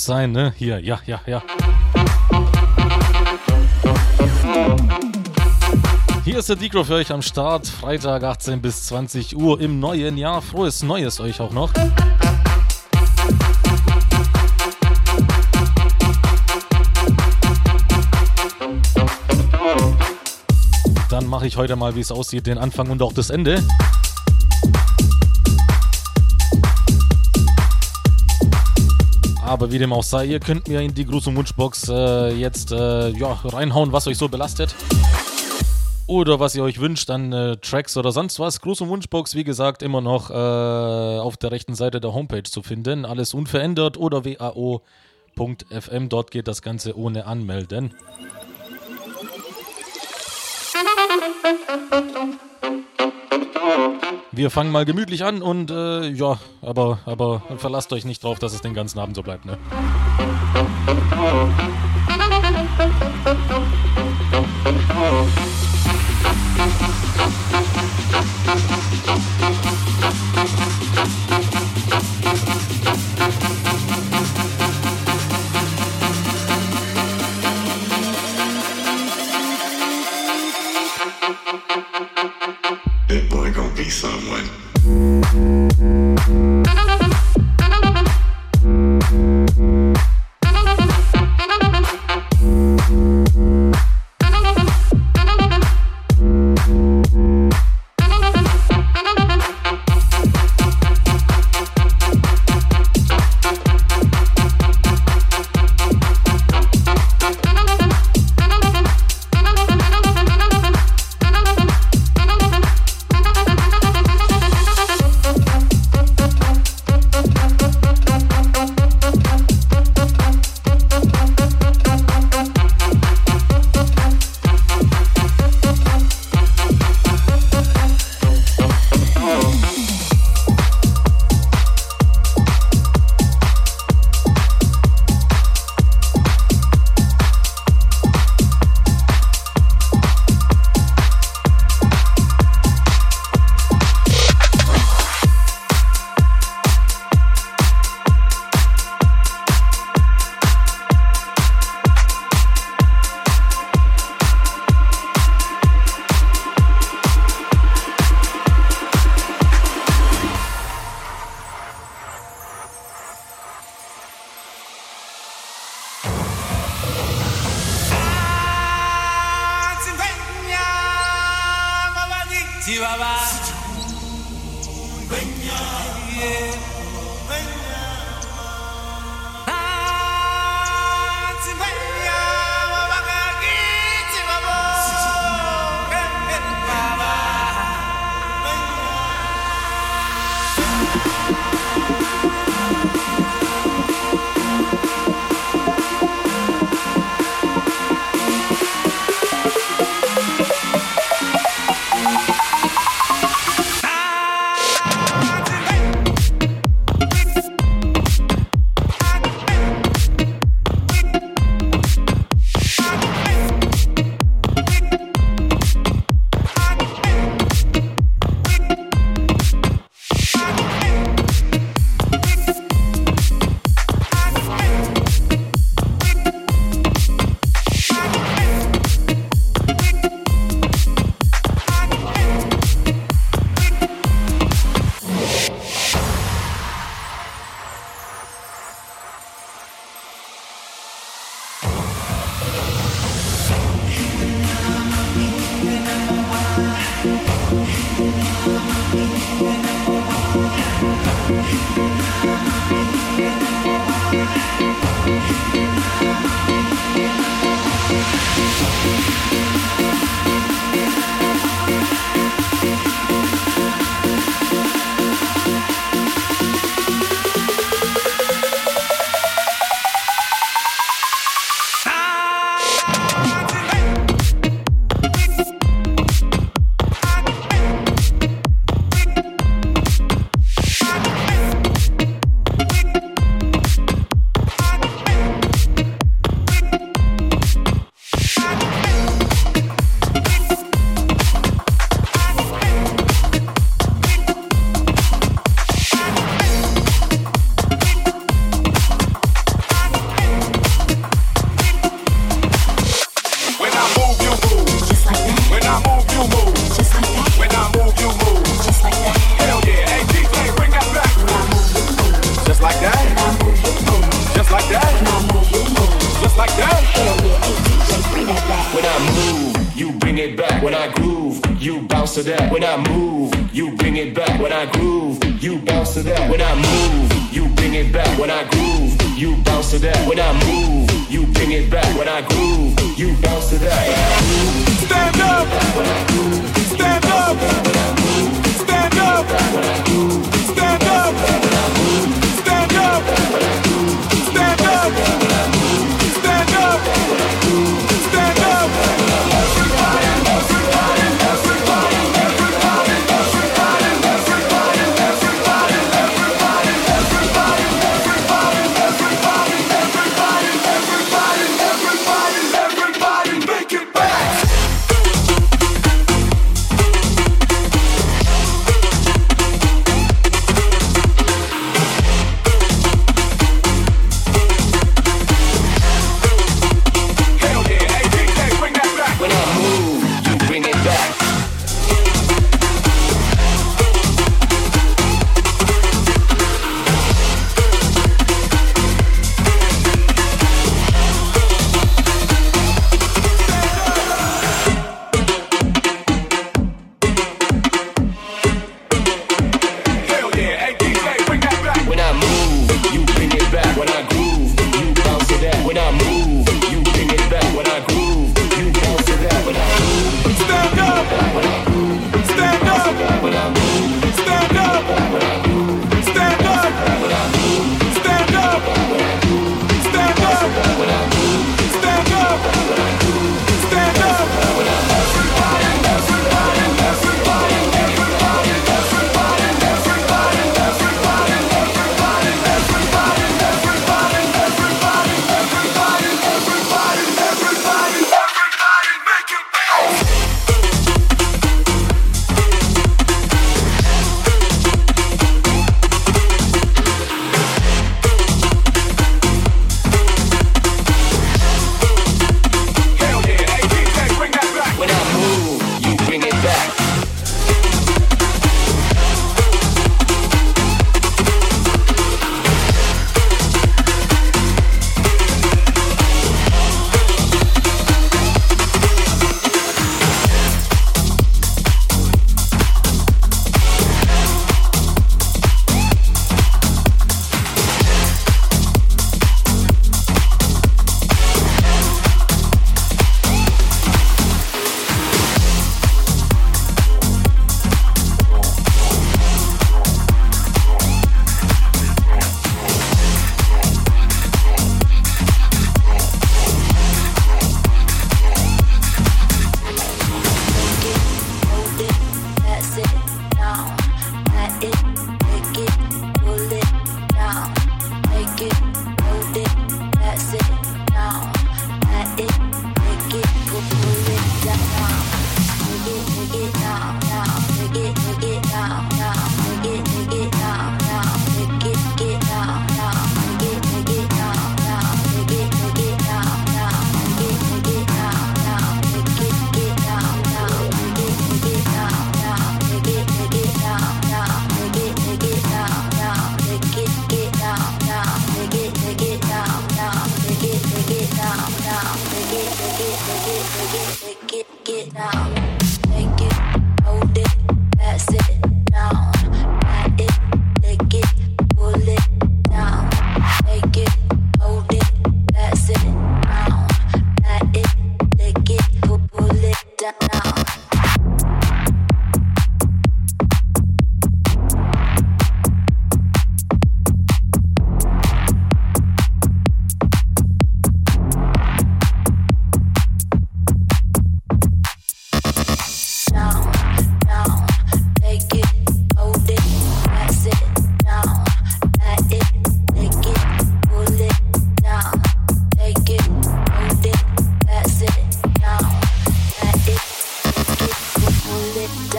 Muss sein, ne? Hier, ja, ja, ja. Hier ist der Decro für euch am Start. Freitag 18 bis 20 Uhr im neuen Jahr. Frohes Neues euch auch noch. Dann mache ich heute mal, wie es aussieht, den Anfang und auch das Ende. Aber wie dem auch sei, ihr könnt mir in die Gruß- und Wunschbox äh, jetzt äh, ja, reinhauen, was euch so belastet. Oder was ihr euch wünscht an äh, Tracks oder sonst was. Gruß- und Wunschbox, wie gesagt, immer noch äh, auf der rechten Seite der Homepage zu finden. Alles unverändert oder wao.fm. Dort geht das Ganze ohne Anmelden. Wir fangen mal gemütlich an und äh, ja, aber, aber verlasst euch nicht drauf, dass es den ganzen Abend so bleibt, ne?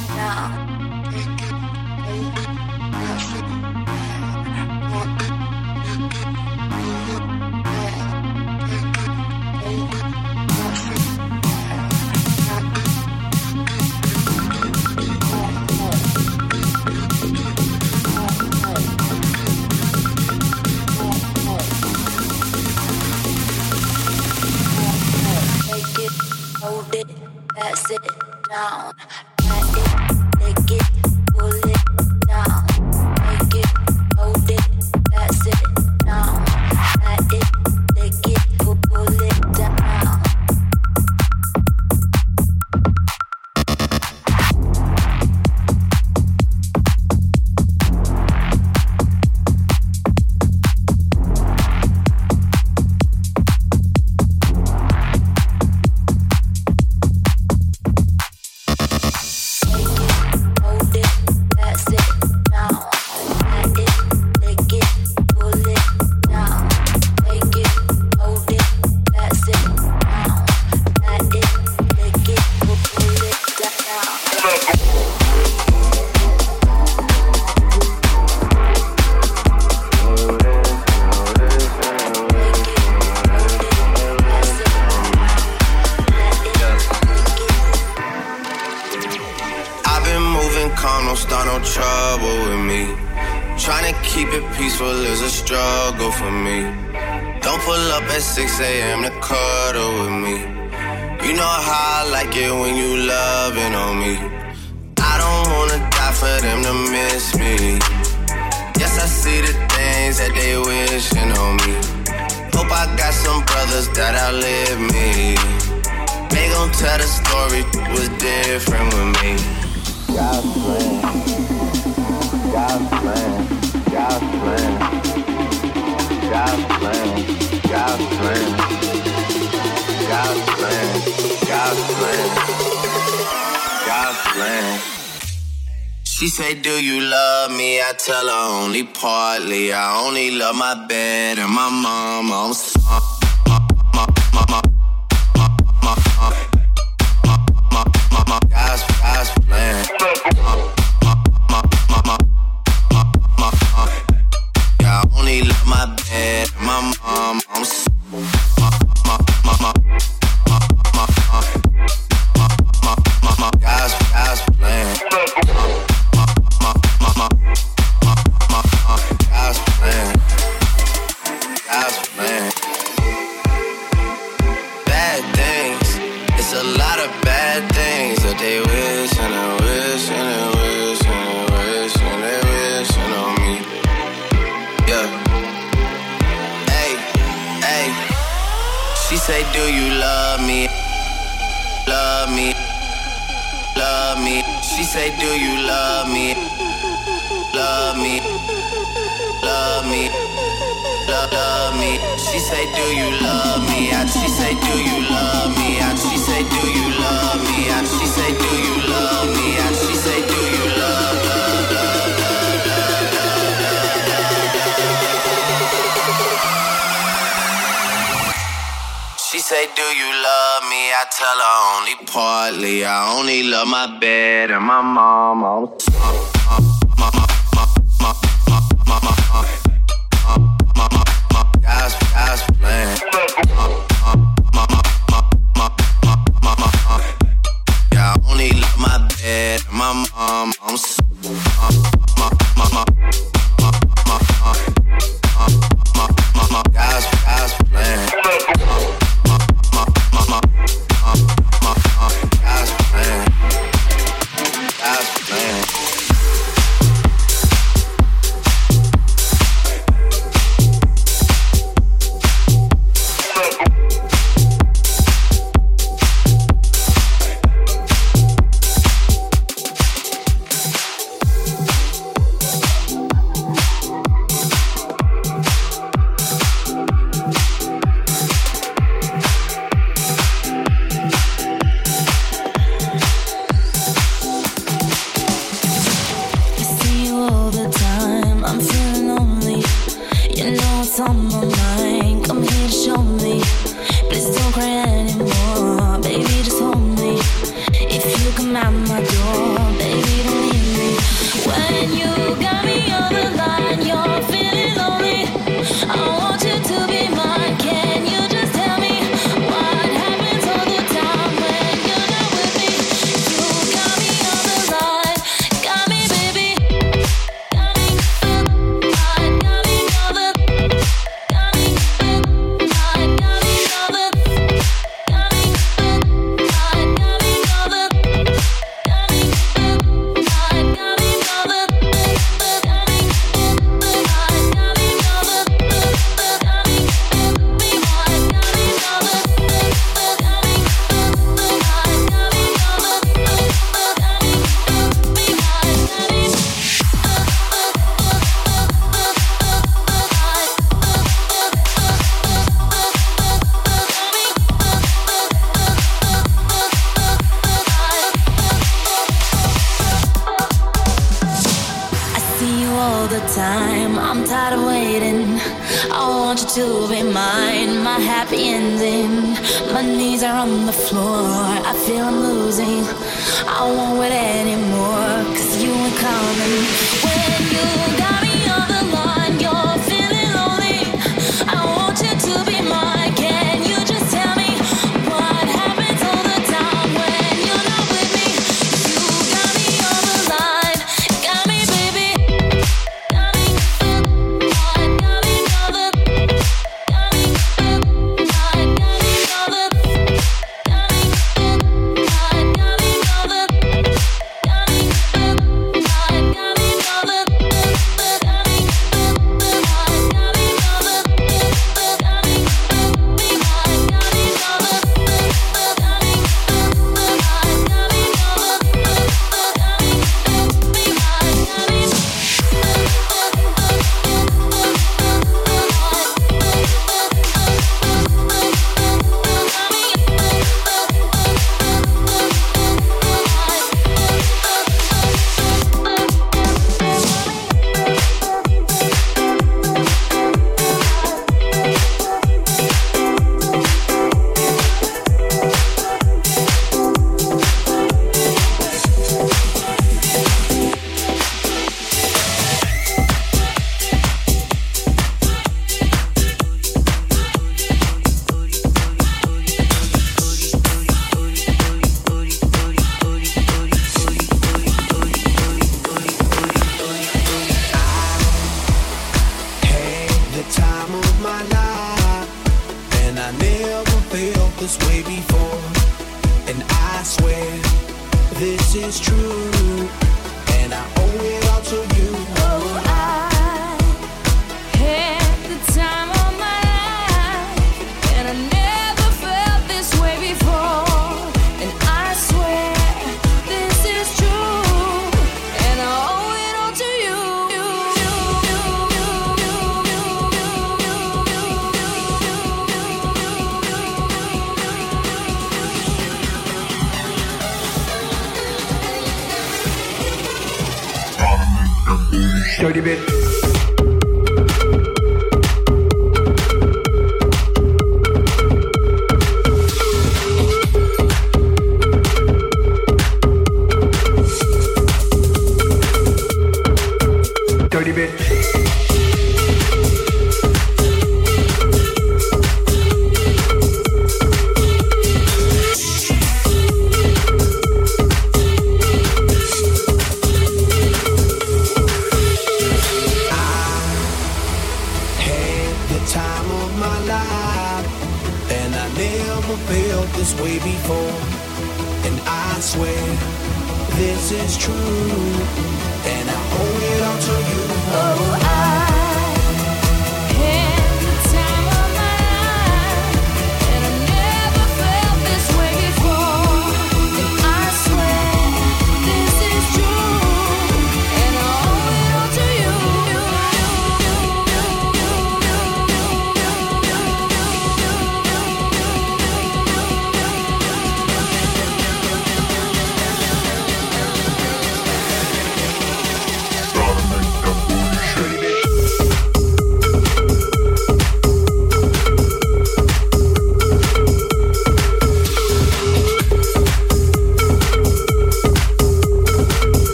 stuff now.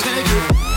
Take it.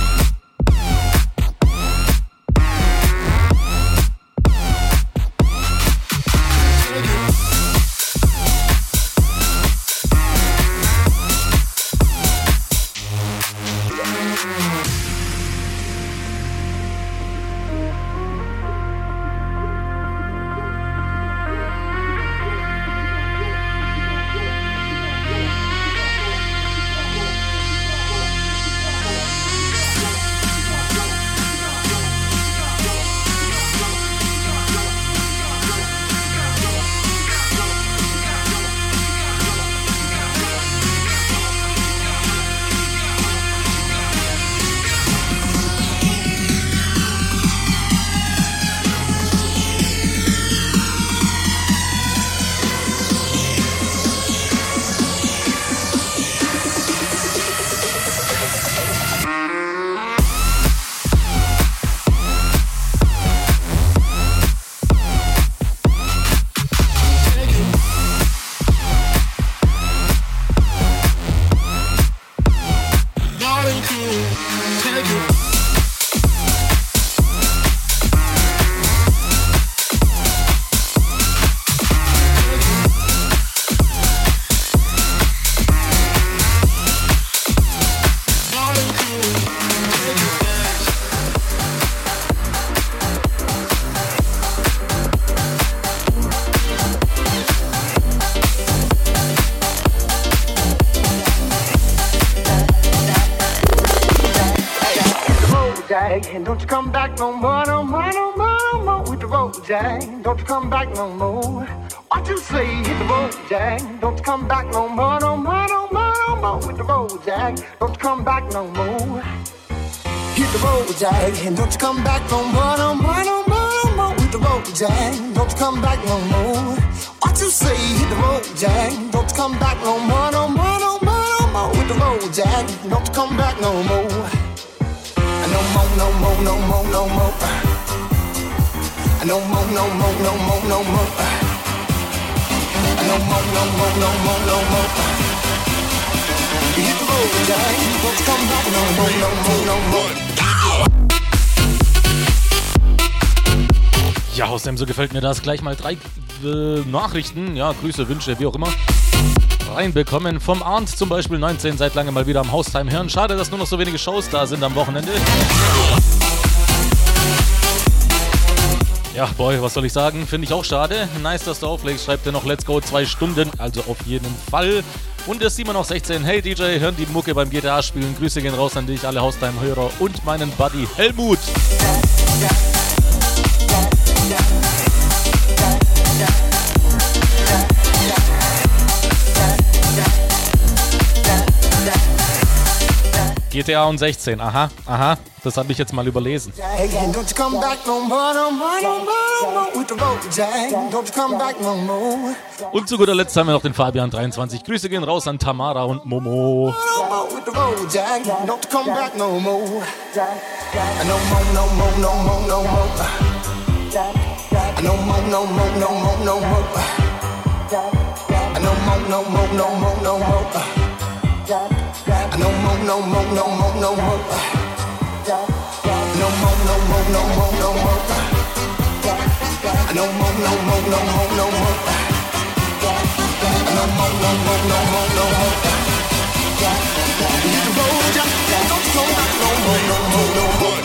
No more, no more, no more, no more. No more, no more, no more. Hit the. Don't you come back no more, no more, no more. Ja, außerdem so gefällt mir das. Gleich mal drei äh, Nachrichten, ja, Grüße, Wünsche, wie auch immer, reinbekommen. Vom Arndt zum Beispiel 19, seit langem mal wieder am Haustime hören. Schade, dass nur noch so wenige Shows da sind am Wochenende. Ja, boy, was soll ich sagen? Finde ich auch schade. Nice, dass du auflegst. Schreibt dir noch Let's Go zwei Stunden, also auf jeden Fall. Und der Simon noch 16. Hey DJ, hören die Mucke beim GTA spielen. Grüße gehen raus an dich, alle Haustime-Hörer und meinen Buddy Helmut. GTA und 16, aha, aha, das habe ich jetzt mal überlesen. Und zu guter Letzt haben wir noch den Fabian 23. Grüße gehen raus an Tamara und Momo. No more no more. No more, no more, no more, no more. No more, no more, no more, no more. No more, no more, no more, no more. No more, no more, no more, no more. No more, no more, no more, no more. No more, no more, no more, no more. No more, no more, no more, no more. Hit the road, Jack. Don't you come back no more, no more, no more.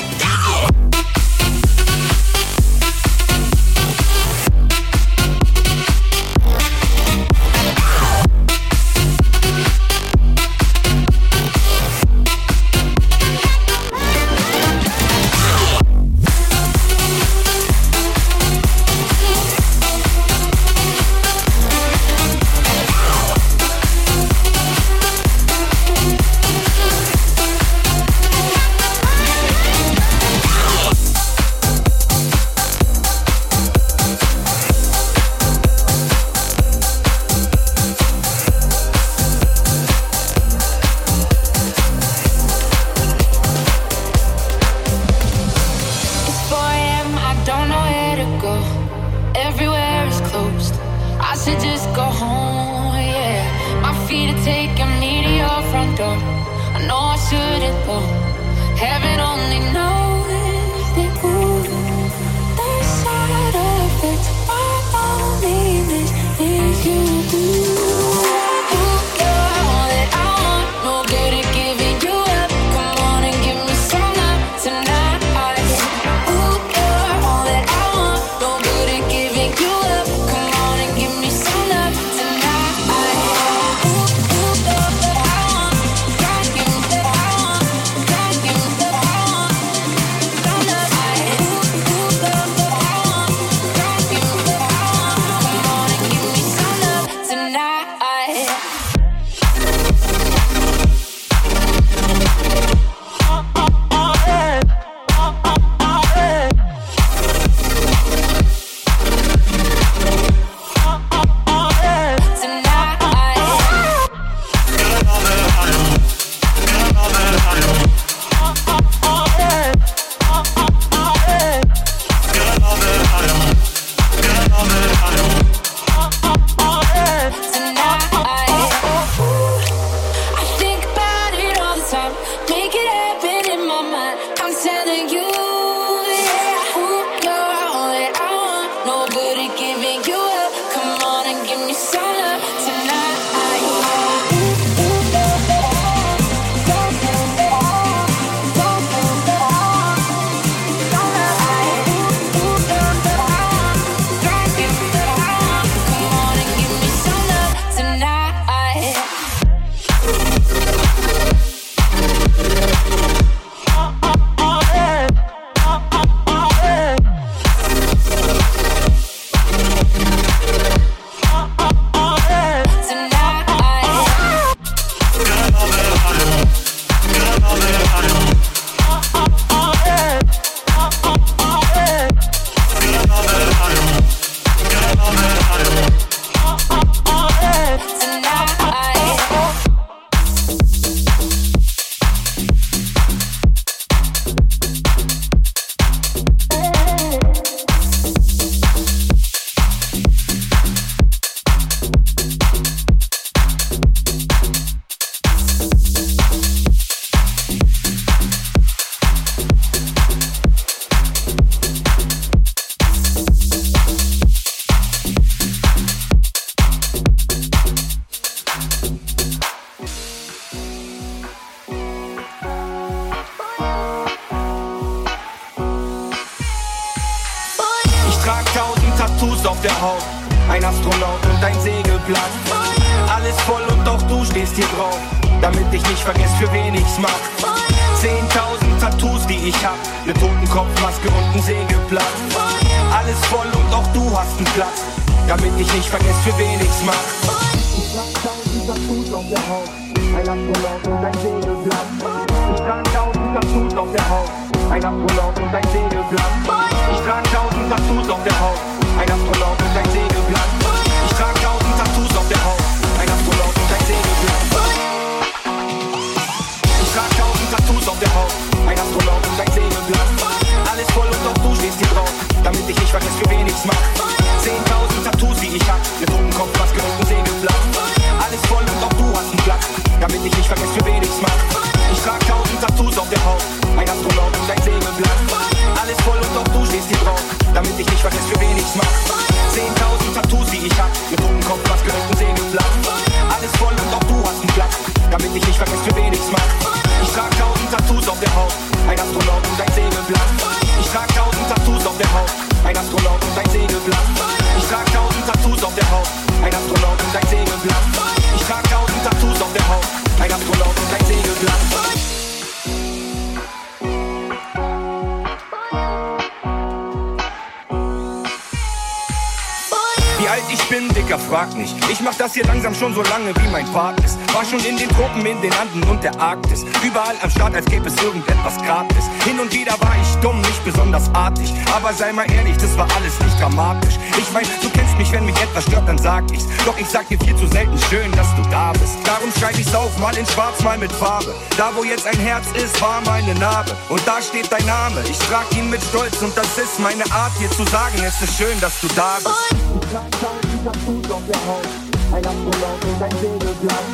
Und das ist meine Art, dir zu sagen, es ist schön, dass du da bist. Ich trag tausend Tattoos auf der Haut. Ein Astronaut und ein Segelblatt.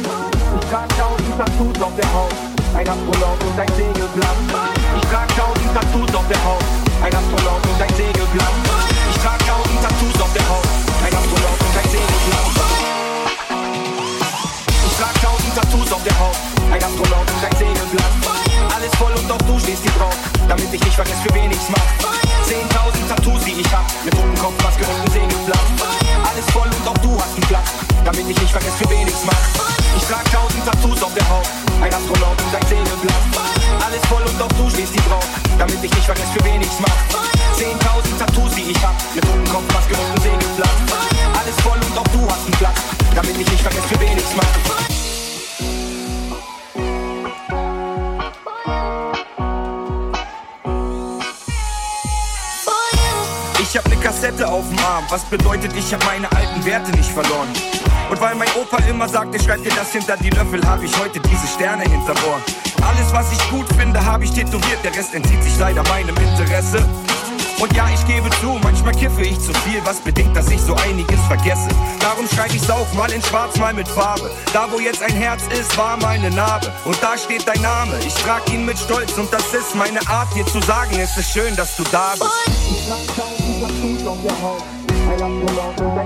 Ich trag tausend Tattoos auf der Haut. Ein Astronaut und ein Segelblatt. Ich trag tausend Tattoos auf der Haut. Ein Astronaut und ein Segelblatt. Ich trag tausend Tattoos auf der Haut. Ein Astronaut und ein Segelblatt. Ich trag tausend Tattoos auf der Haut. Ein Astronaut und ein Segelblatt. Alles voll und auch du stehst hier drauf. Damit ich nicht vergesse, für wen ich's mach. 10.000 Tattoos, die ich hab. Mit Totenkopfmaske und ein Segelblatt. Alles voll und auch du hast einen Platz. Damit ich nicht vergesse, für wen ich's mach. Ich trag tausend Tattoos auf der Haut. Ein Astronaut und ein Segelblatt. Alles voll und auch du stehst hier drauf. Damit ich nicht vergesse, für wen ich's mach. 10.000 Tattoos, die ich hab. Mit Totenkopfmaske und ein Segelblatt. Alles voll und auch du hast einen Platz. Damit ich nicht vergesse, für wen ich's mach. Ich hab ne Kassette auf dem Arm, was bedeutet, ich hab meine alten Werte nicht verloren. Und weil mein Opa immer sagte, schreib dir das hinter die Löffel, hab ich heute diese Sterne hinterm Ohr. Alles, was ich gut finde, hab ich tätowiert, der Rest entzieht sich leider meinem Interesse. Und ja, ich gebe zu, manchmal kiffe ich zu viel, was bedingt, dass ich so einiges vergesse. Darum schreib ich's auf, mal in schwarz, mal mit Farbe. Da, wo jetzt ein Herz ist, war meine Narbe. Und da steht dein Name, ich trag ihn mit Stolz und das ist meine Art, dir zu sagen, es ist schön, dass du da bist. Ich trag tausend Tattoos auf der Haut, ein Astronaut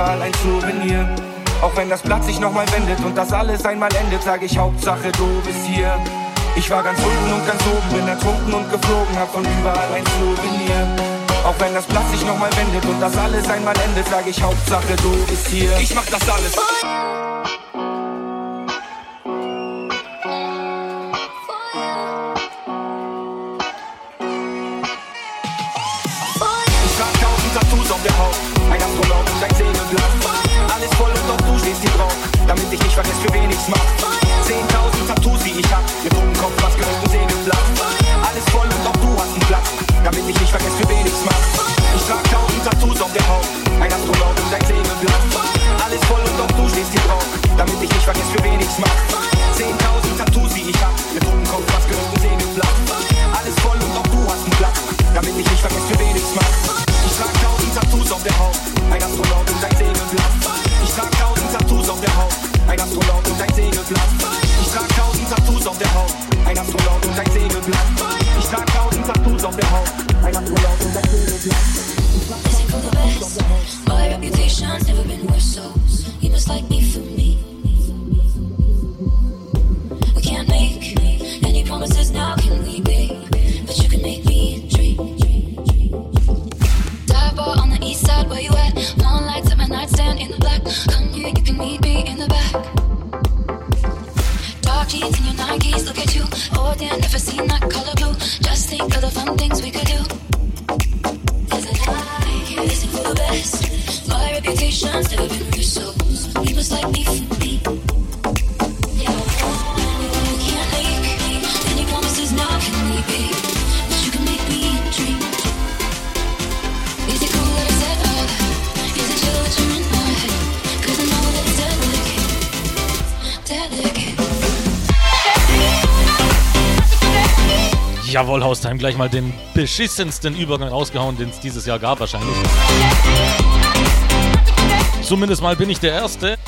überall ein Souvenir. Auch wenn das Blatt sich nochmal wendet und das alles einmal endet, sag ich Hauptsache du bist hier. Ich war ganz unten und ganz oben, bin ertrunken und geflogen, hab von überall ein Souvenir. Auch wenn das Blatt sich nochmal wendet und das alles einmal endet, sag ich Hauptsache du bist hier. Ich mach das alles. Wollhaustheim gleich mal den beschissensten Übergang rausgehauen, den es dieses Jahr gab wahrscheinlich. Zumindest mal bin ich der Erste.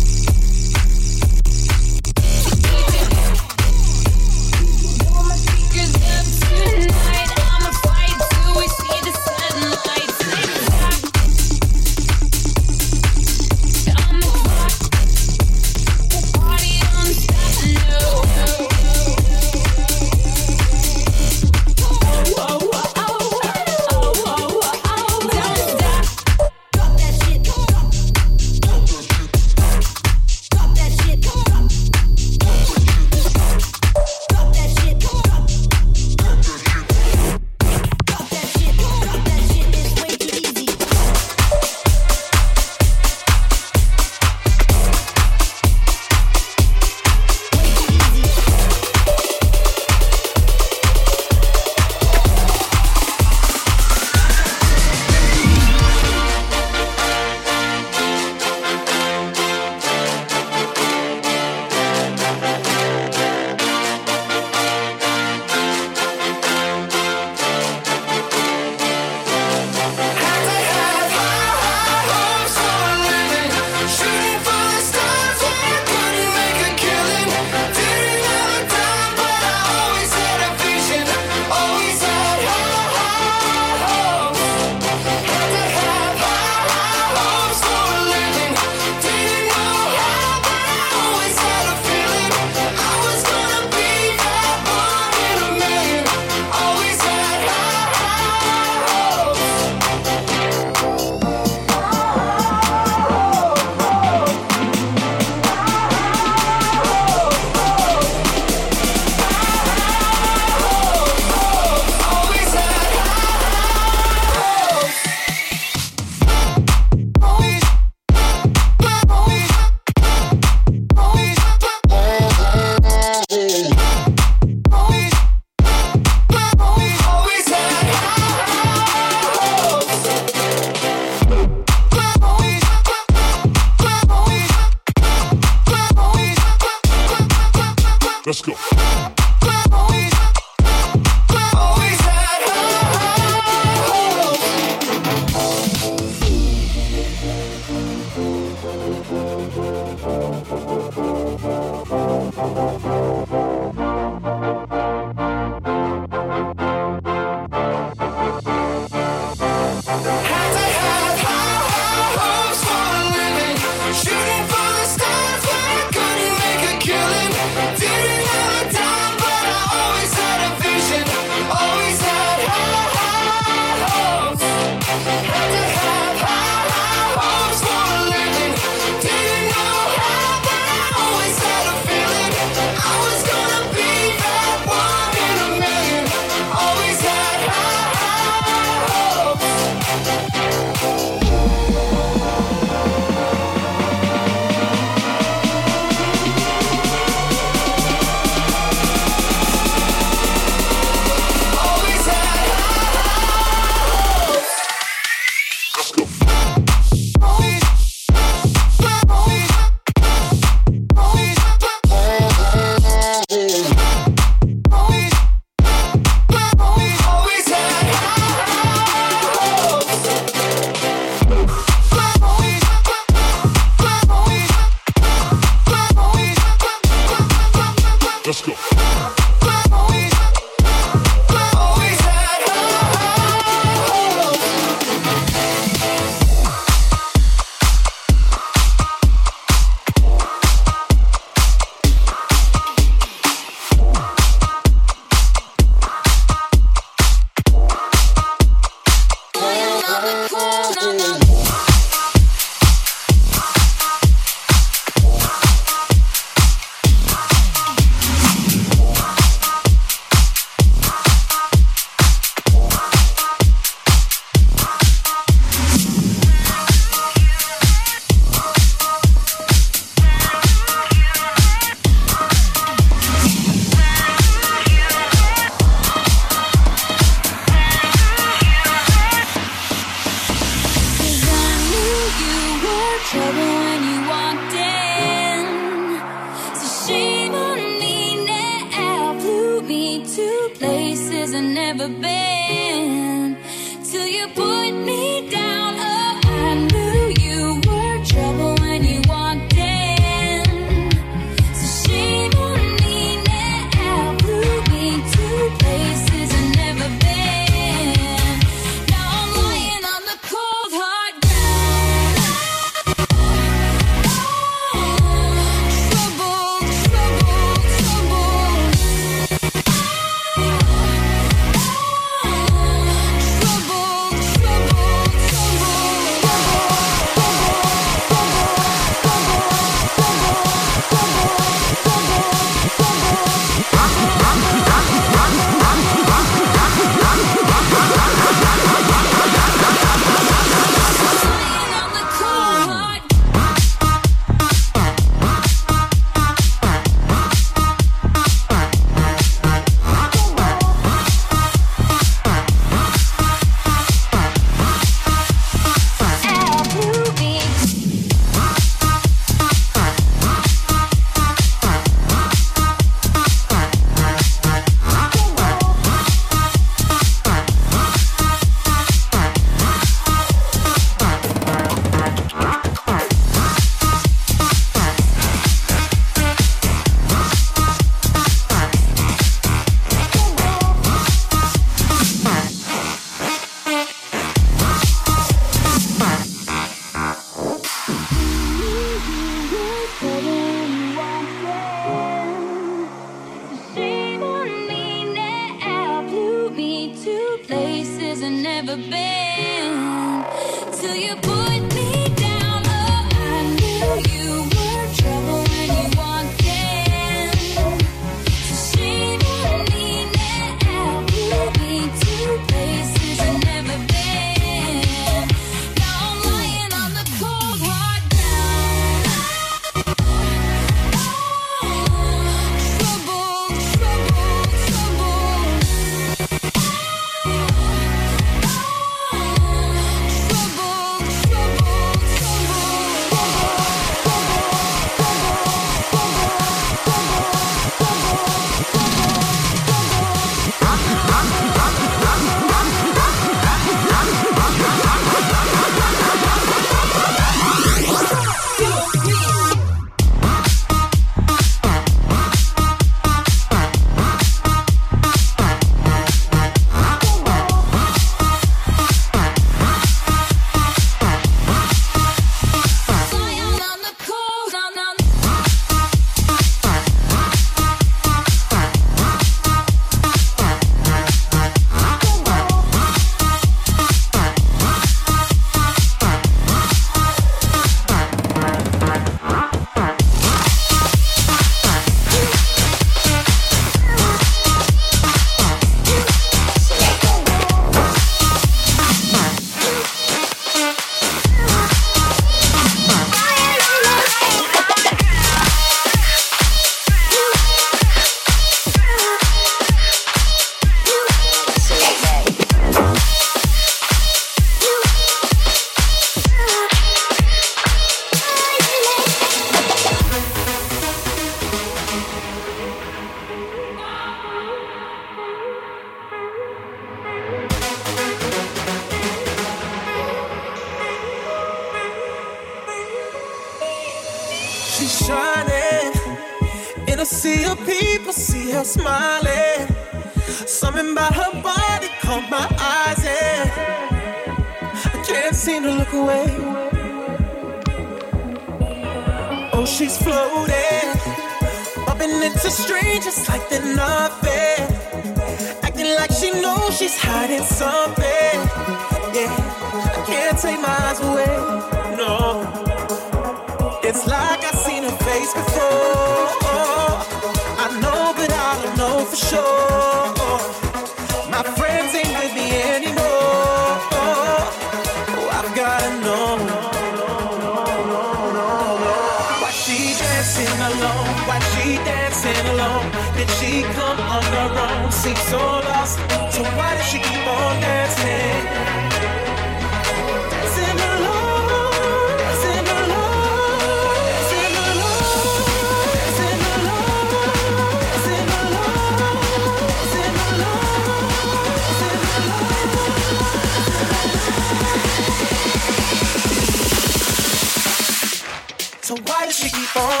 So why does she keep on?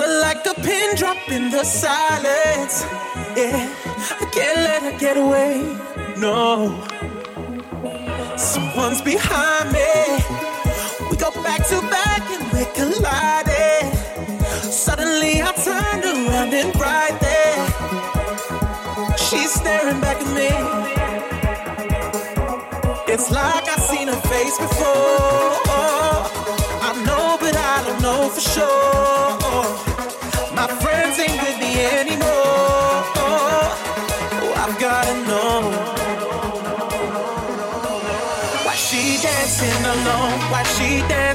Her like a pin drop in the silence. Yeah, I can't let her get away. No, someone's behind me. We go back to back and we're colliding. Suddenly I turned around and right there, she's staring back at me. It's like I've seen her face before.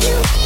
So,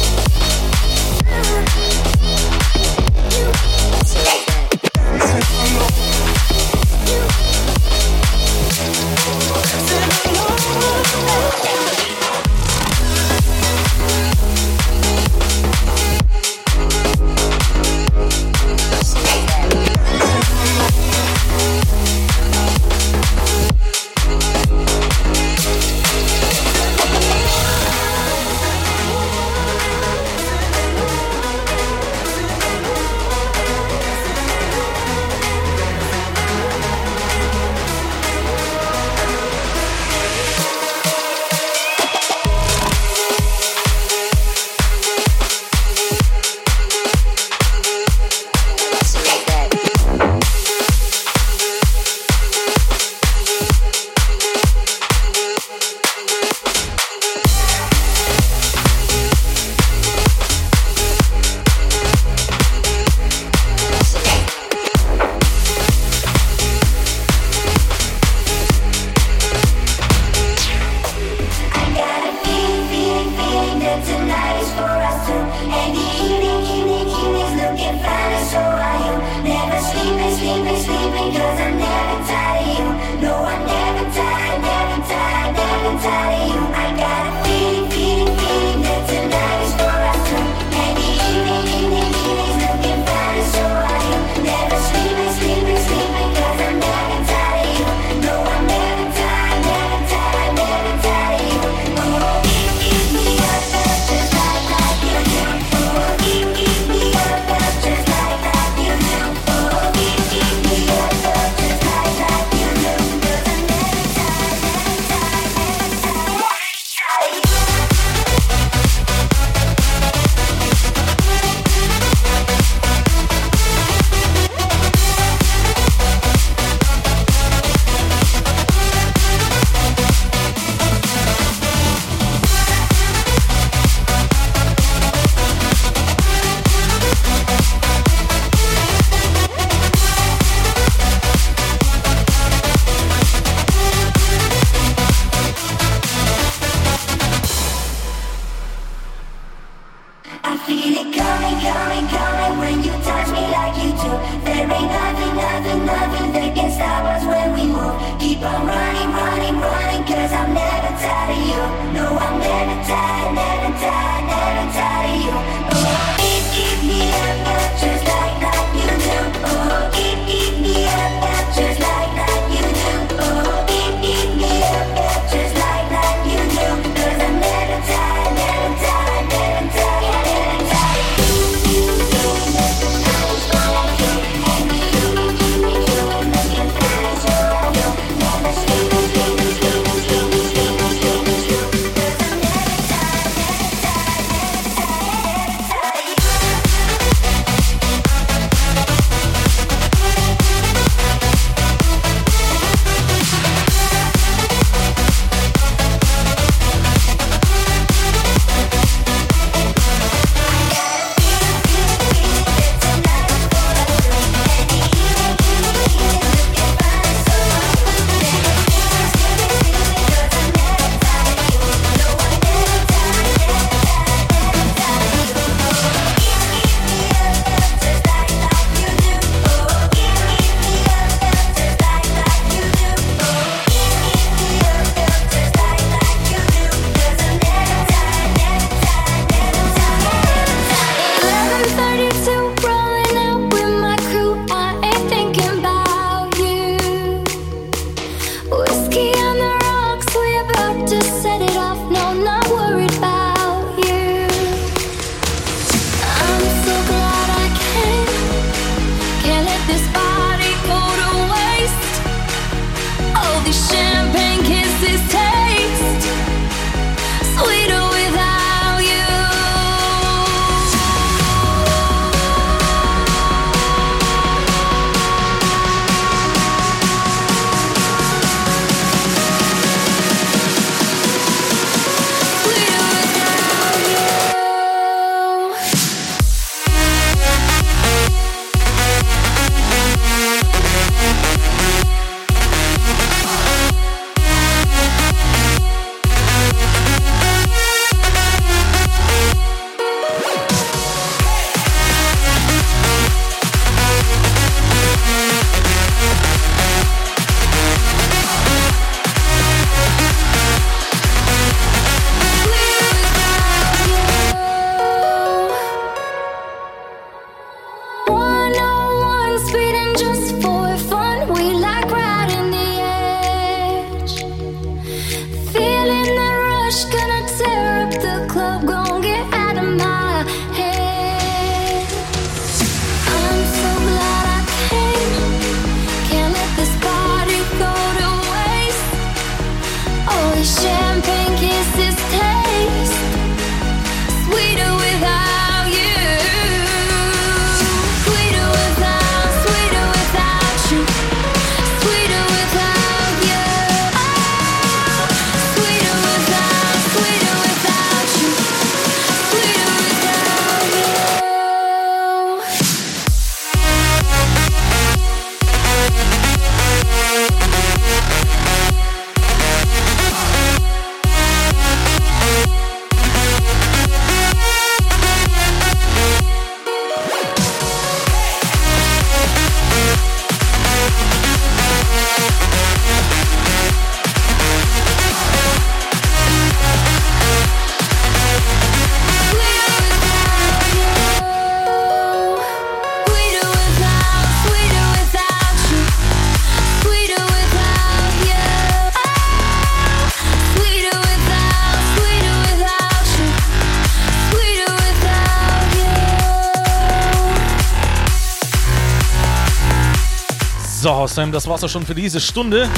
Sam, das war's auch schon für diese Stunde.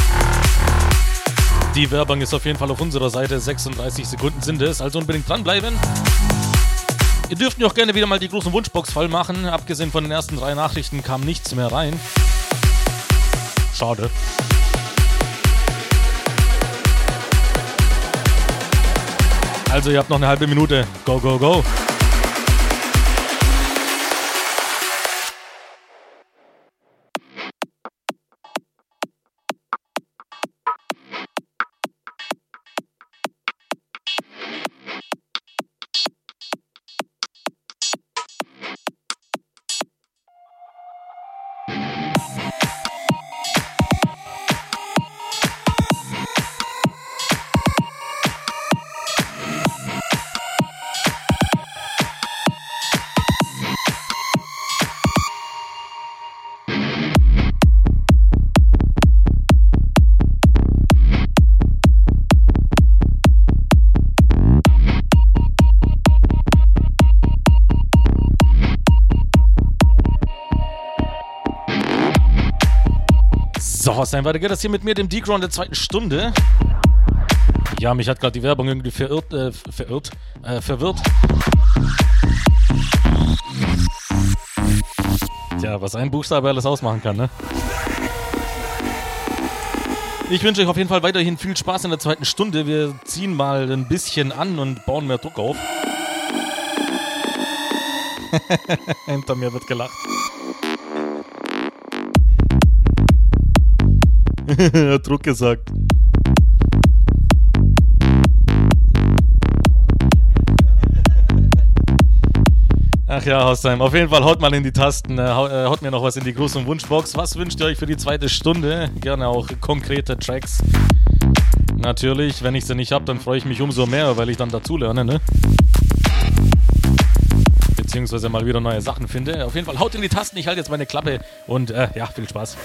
Die Werbung ist auf jeden Fall auf unserer Seite. 36 Sekunden sind es, also unbedingt dranbleiben. Ihr dürft mir auch gerne wieder mal die großen Wunschbox voll machen. Abgesehen von den ersten drei Nachrichten kam nichts mehr rein. Schade. Also ihr habt noch eine halbe Minute. Go, go, go. So, Sam, weiter geht das hier mit mir, dem Decron der zweiten Stunde. Ja, mich hat gerade die Werbung irgendwie verirrt, äh, verirrt, äh, verwirrt. Tja, was ein Buchstabe alles ausmachen kann, ne? Ich wünsche euch auf jeden Fall weiterhin viel Spaß in der zweiten Stunde. Wir ziehen mal ein bisschen an und bauen mehr Druck auf. Hinter mir wird gelacht. Hat Druck gesagt. Ach ja, Hausheim. Auf jeden Fall haut mal in die Tasten. Äh, äh, haut mir noch was in die große Wunschbox. Was wünscht ihr euch für die zweite Stunde? Gerne auch konkrete Tracks. Natürlich, wenn ich sie nicht habe, dann freue ich mich umso mehr, weil ich dann dazulerne, ne? Beziehungsweise mal wieder neue Sachen finde. Auf jeden Fall haut in die Tasten. Ich halte jetzt meine Klappe und äh, ja, viel Spaß.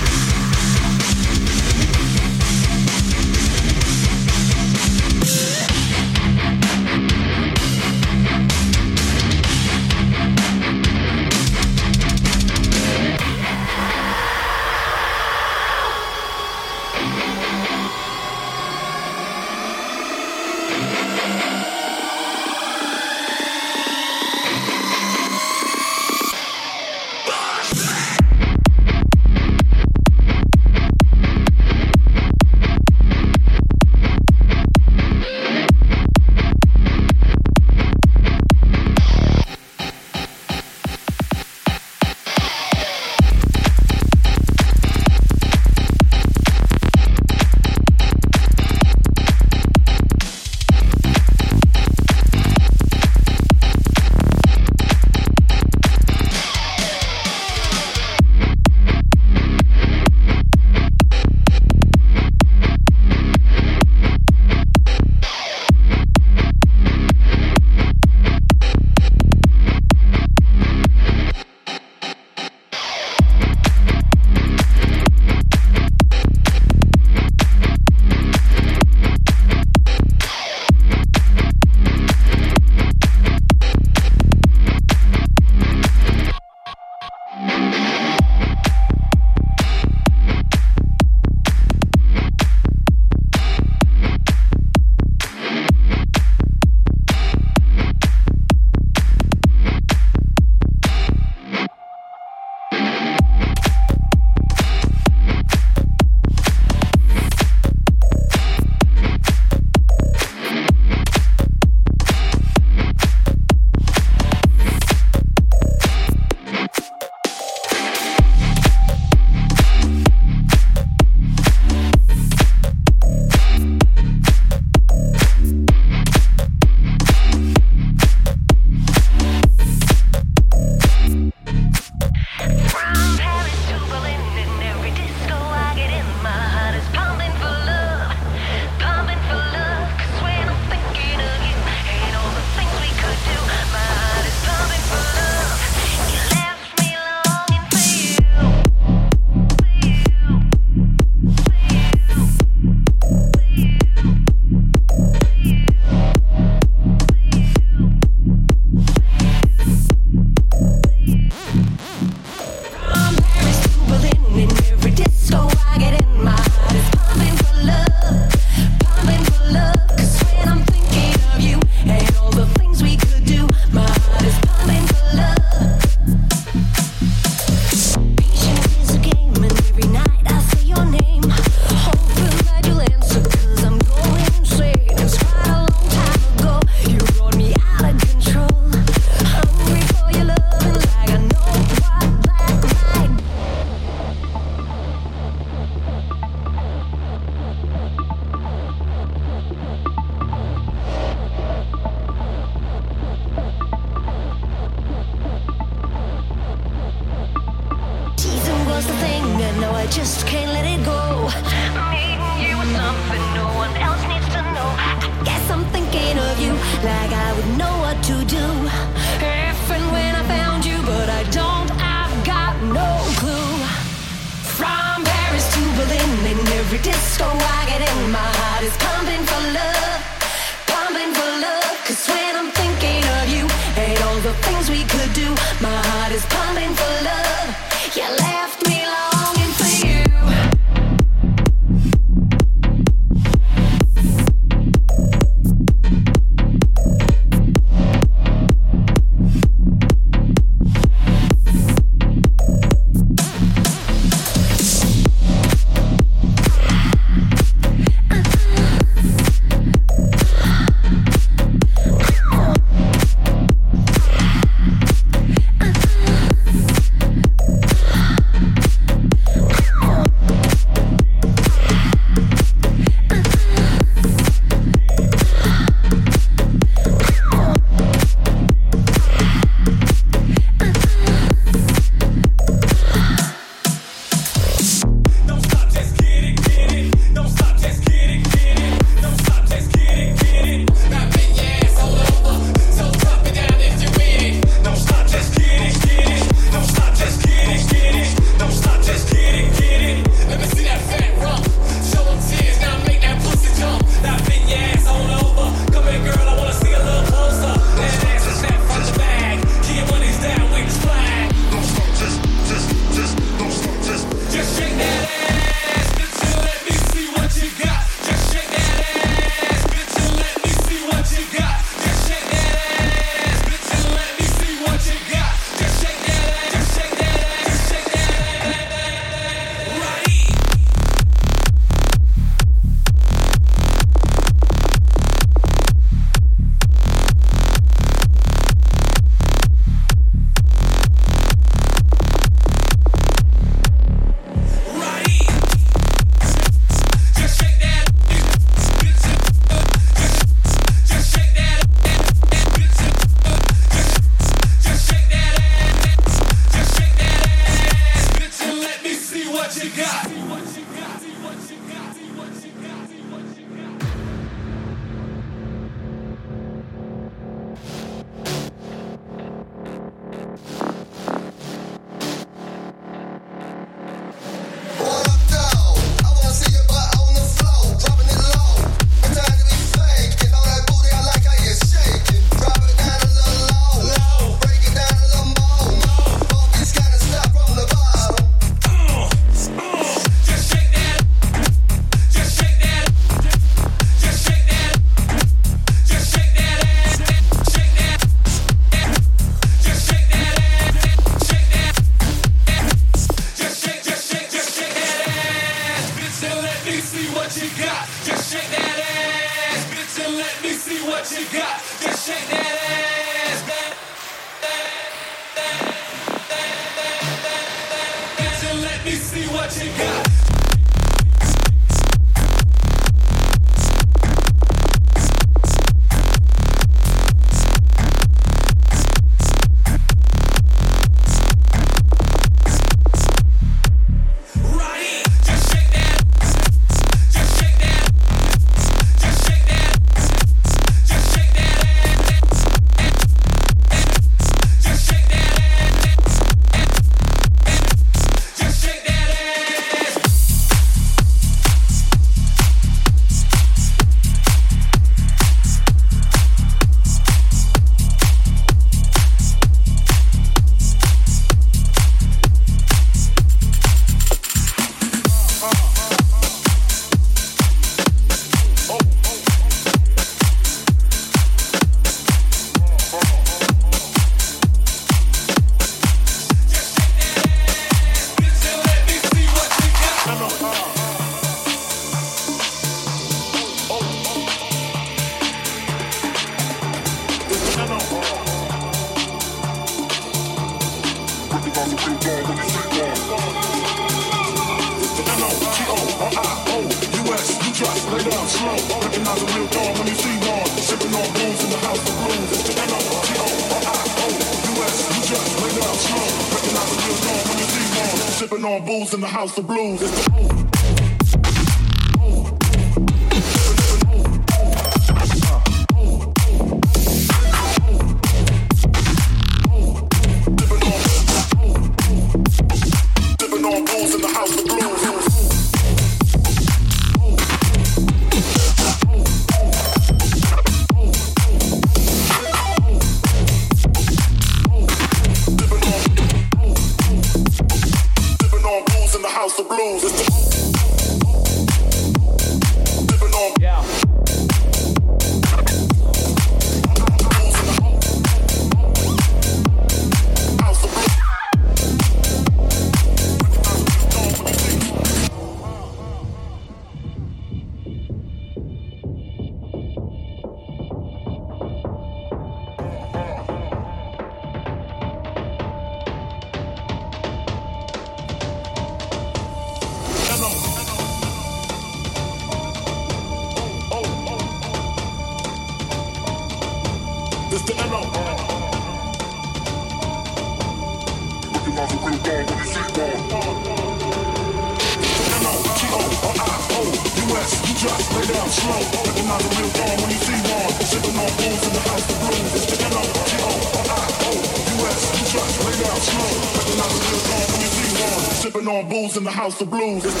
House of blues.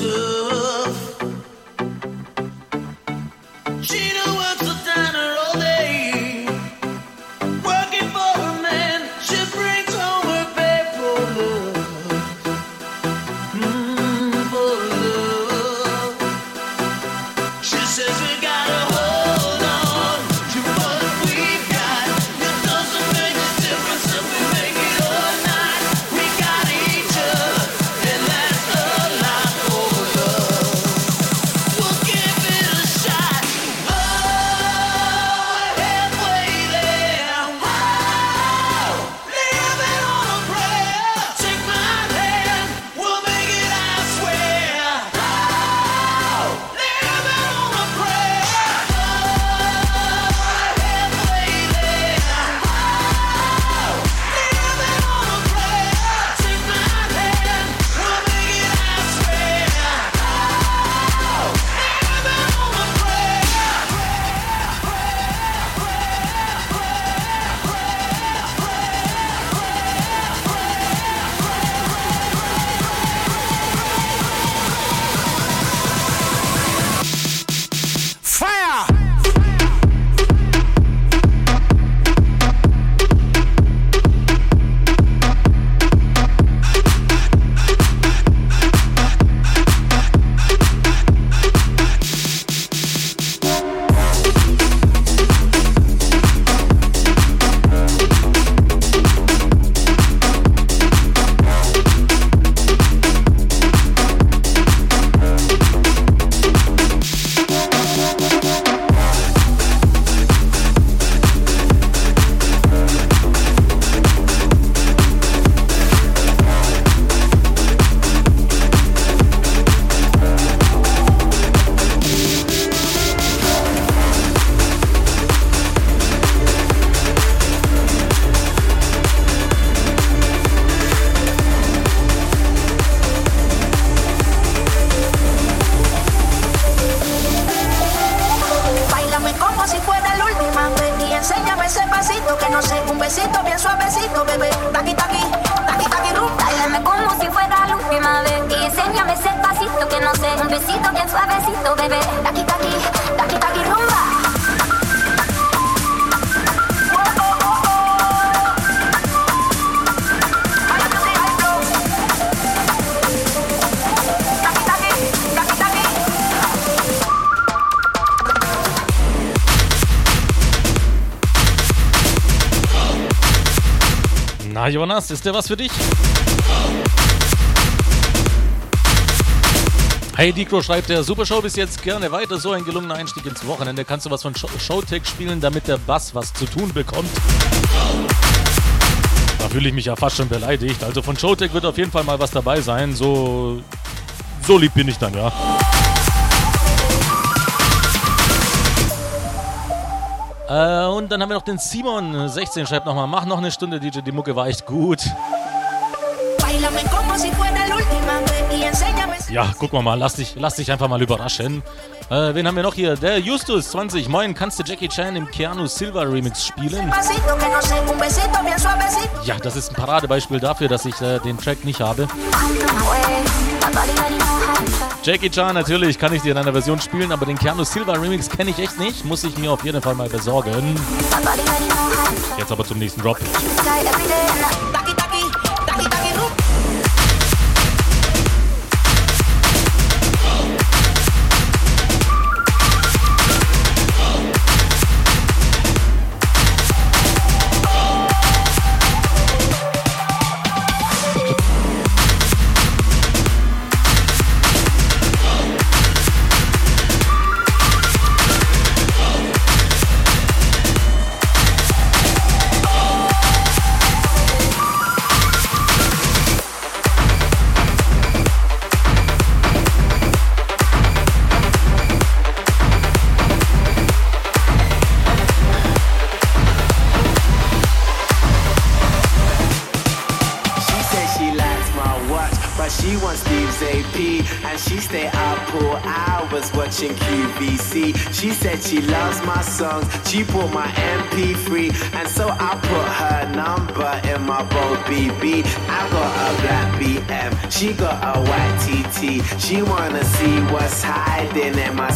to Jonas, ist der was für dich? Hey, Dikro schreibt der Supershow bis jetzt gerne weiter. So ein gelungener Einstieg ins Wochenende. Kannst du was von Show Showtech spielen, damit der Bass was zu tun bekommt? Da fühle ich mich ja fast schon beleidigt. Also von Showtech wird auf jeden Fall mal was dabei sein. So, so lieb bin ich dann, ja. Äh, und dann haben wir noch den Simon, 16, schreibt nochmal, mach noch eine Stunde DJ, die Mucke war echt gut. Ja, guck mal mal, lass dich, lass dich einfach mal überraschen. Äh, wen haben wir noch hier? Der Justus, 20. Moin, kannst du Jackie Chan im Keanu Silva Remix spielen? Ja, das ist ein Paradebeispiel dafür, dass ich äh, den Track nicht habe. Jackie Chan, natürlich kann ich dir in einer Version spielen, aber den Keanu Silva Remix kenne ich echt nicht. Muss ich mir auf jeden Fall mal besorgen. Jetzt aber zum nächsten Drop. She bought my MP3. And so I put her number in my bold BB. I got a black BM, she got a white TT. She wanna see what's hiding in my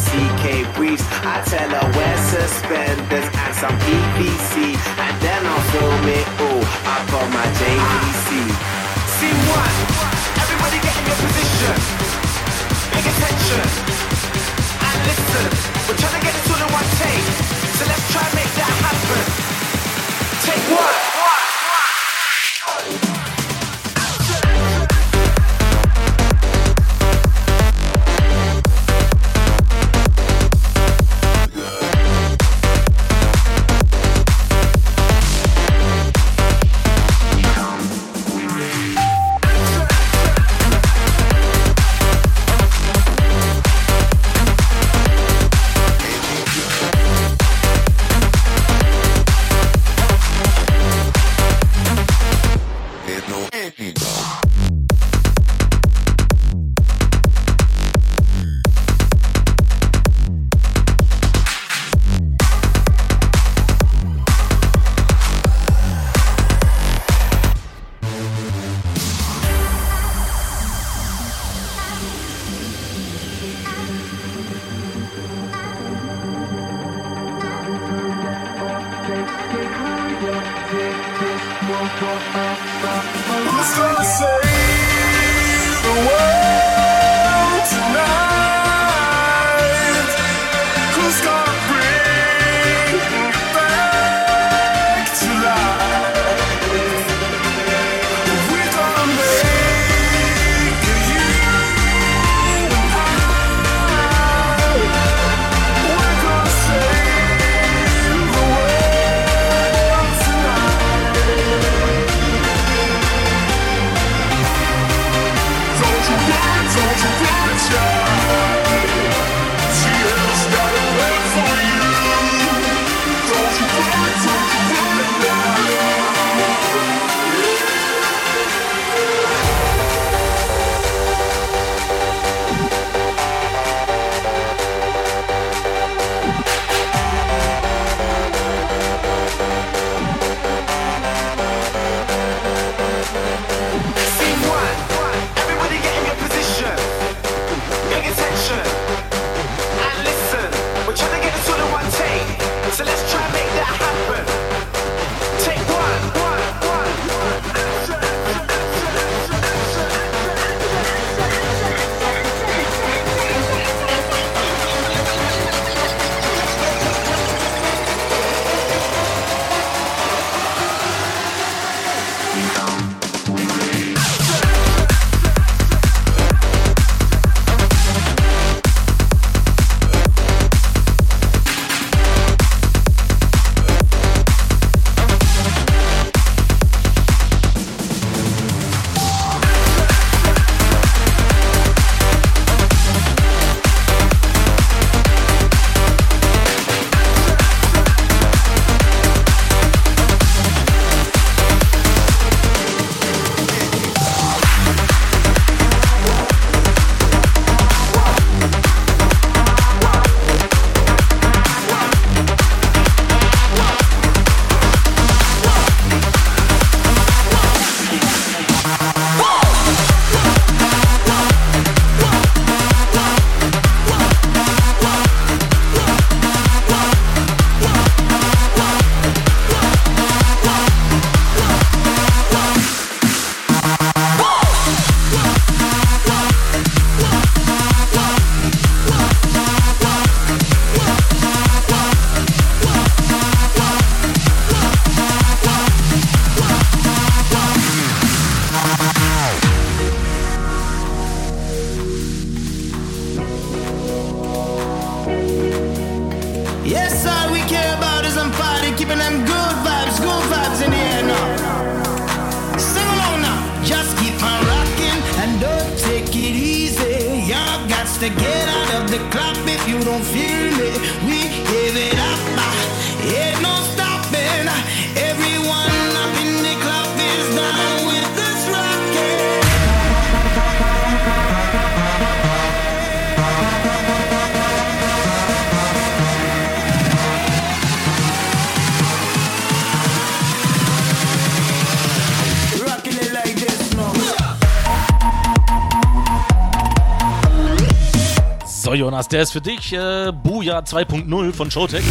bekommen hast, der ist für dich äh, Buja 2.0 von Showtech.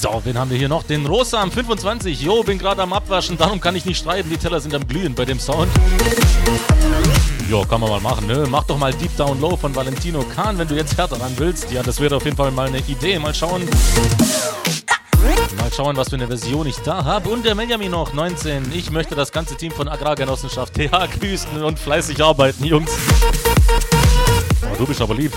So, wen haben wir hier noch? Den Rosa am 25. Jo, bin gerade am Abwaschen, darum kann ich nicht streiten. Die Teller sind am Glühen bei dem Sound. Jo, kann man mal machen, ne? Mach doch mal Deep Down Low von Valentino Kahn, wenn du jetzt härter ran willst. Ja, das wäre auf jeden Fall mal eine Idee. Mal schauen. Mal schauen, was für eine Version ich da habe. Und der Benjamin noch, 19. Ich möchte das ganze Team von Agrargenossenschaft TH grüßen und fleißig arbeiten, Jungs. Oh, du bist aber lieb.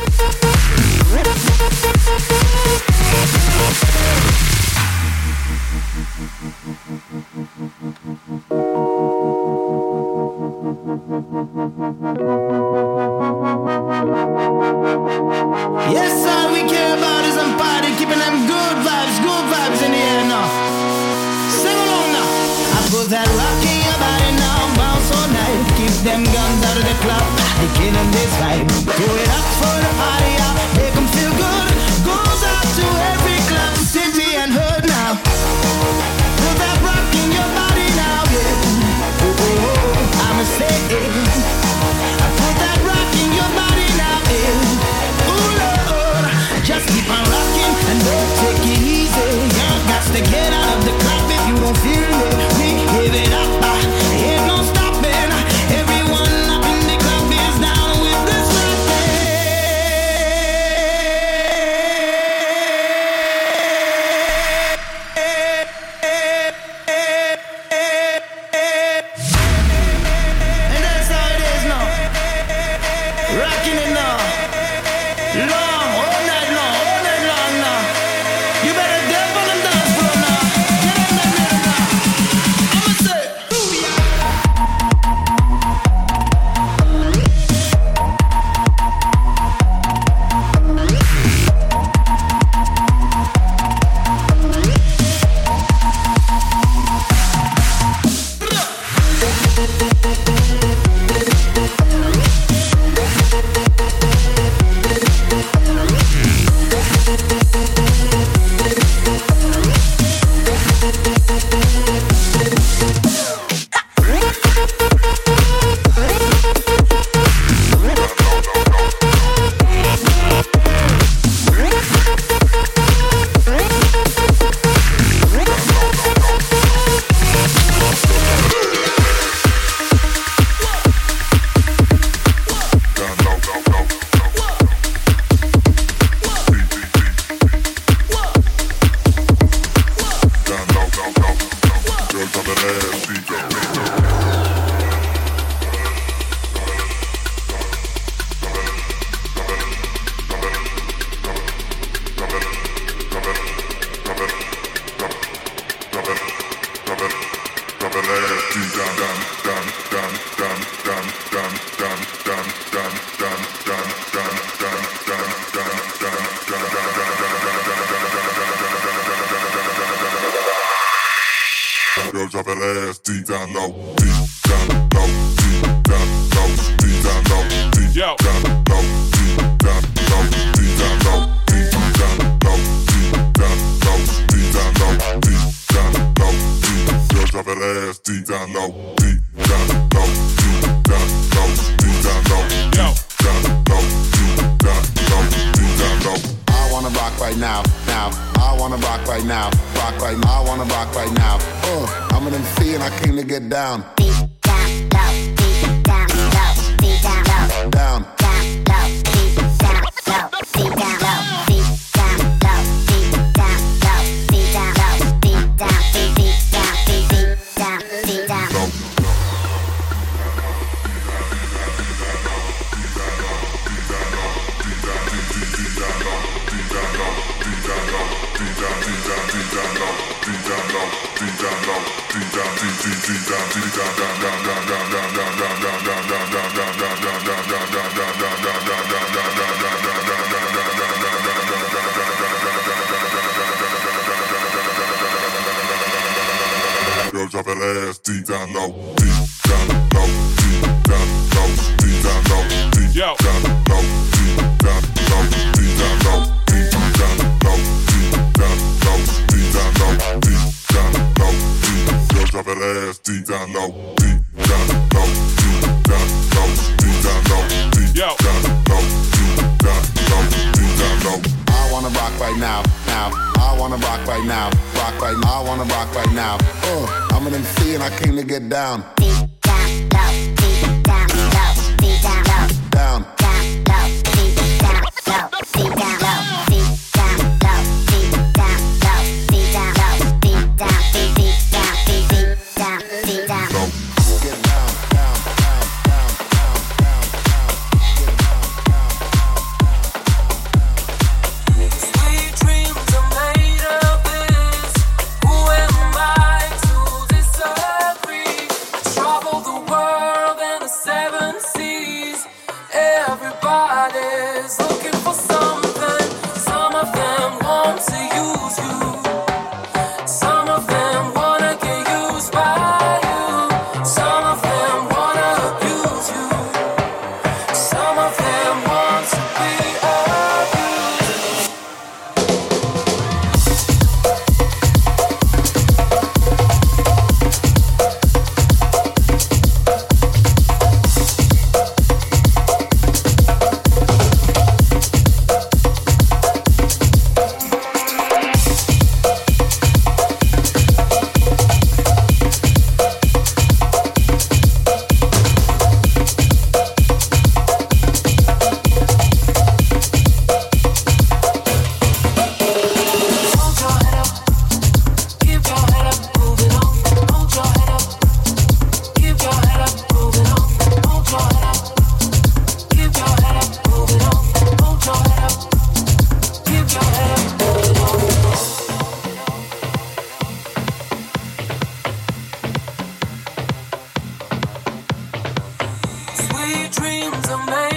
Dreams are made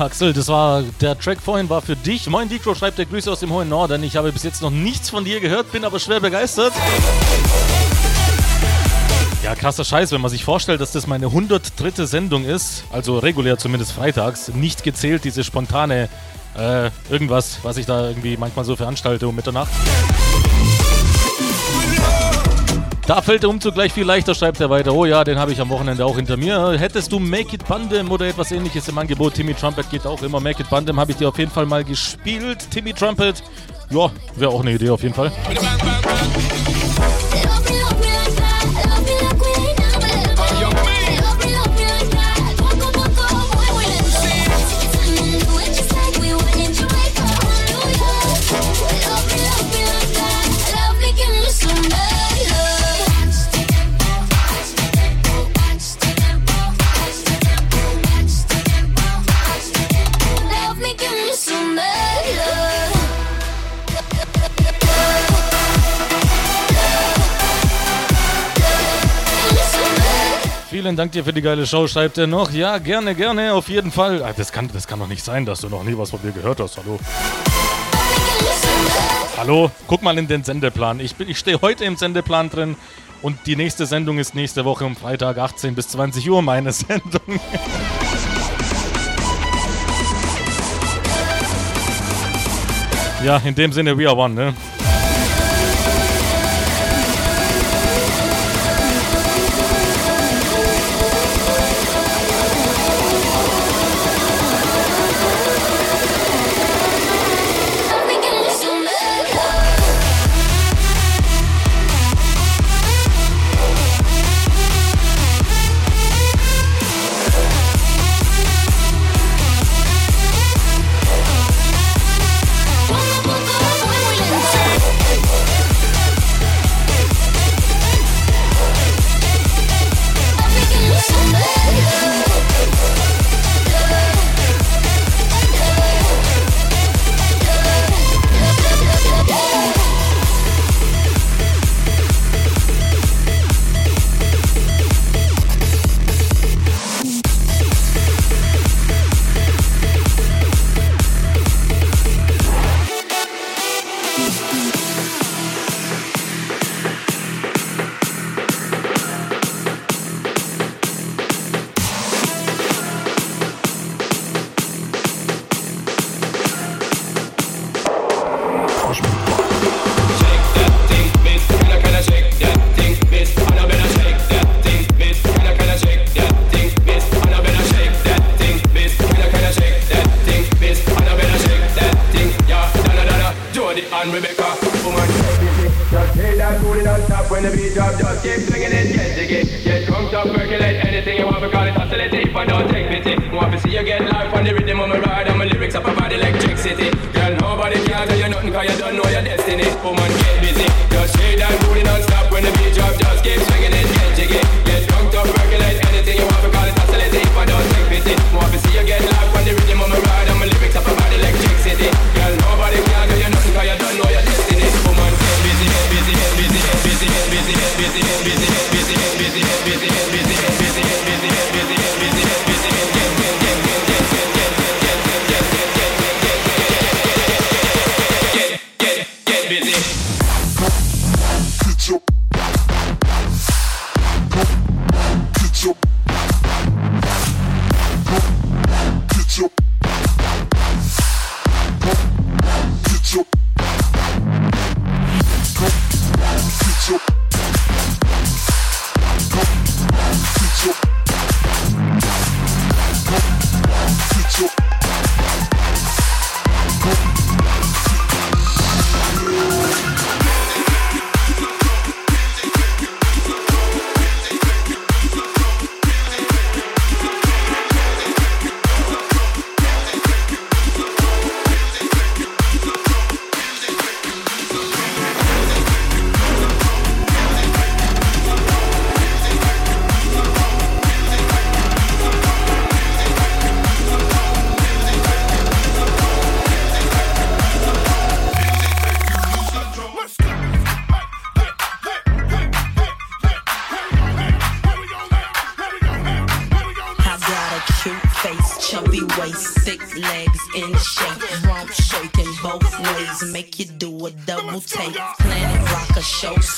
Axel, das war der Track vorhin war für dich. Moin Dicro schreibt der Grüße aus dem hohen Norden. Ich habe bis jetzt noch nichts von dir gehört, bin aber schwer begeistert. Ja, krasser Scheiß, wenn man sich vorstellt, dass das meine 103. Sendung ist, also regulär zumindest freitags, nicht gezählt diese spontane äh, irgendwas, was ich da irgendwie manchmal so veranstalte um Mitternacht. Da fällt der Umzug gleich viel leichter, schreibt er weiter. Oh ja, den habe ich am Wochenende auch hinter mir. Hättest du Make It Bandem oder etwas ähnliches im Angebot? Timmy Trumpet geht auch immer. Make It Bandem habe ich dir auf jeden Fall mal gespielt. Timmy Trumpet, ja, wäre auch eine Idee auf jeden Fall. Vielen Dank dir für die geile Show, schreibt er noch. Ja, gerne, gerne, auf jeden Fall. Ah, Das kann, das kann doch nicht sein, dass du noch nie was von mir gehört hast. Hallo. Hallo, guck mal in den Sendeplan. Ich, ich stehe heute im Sendeplan drin und die nächste Sendung ist nächste Woche um Freitag 18 bis 20 Uhr meine Sendung. ja, in dem Sinne, we are one, ne? so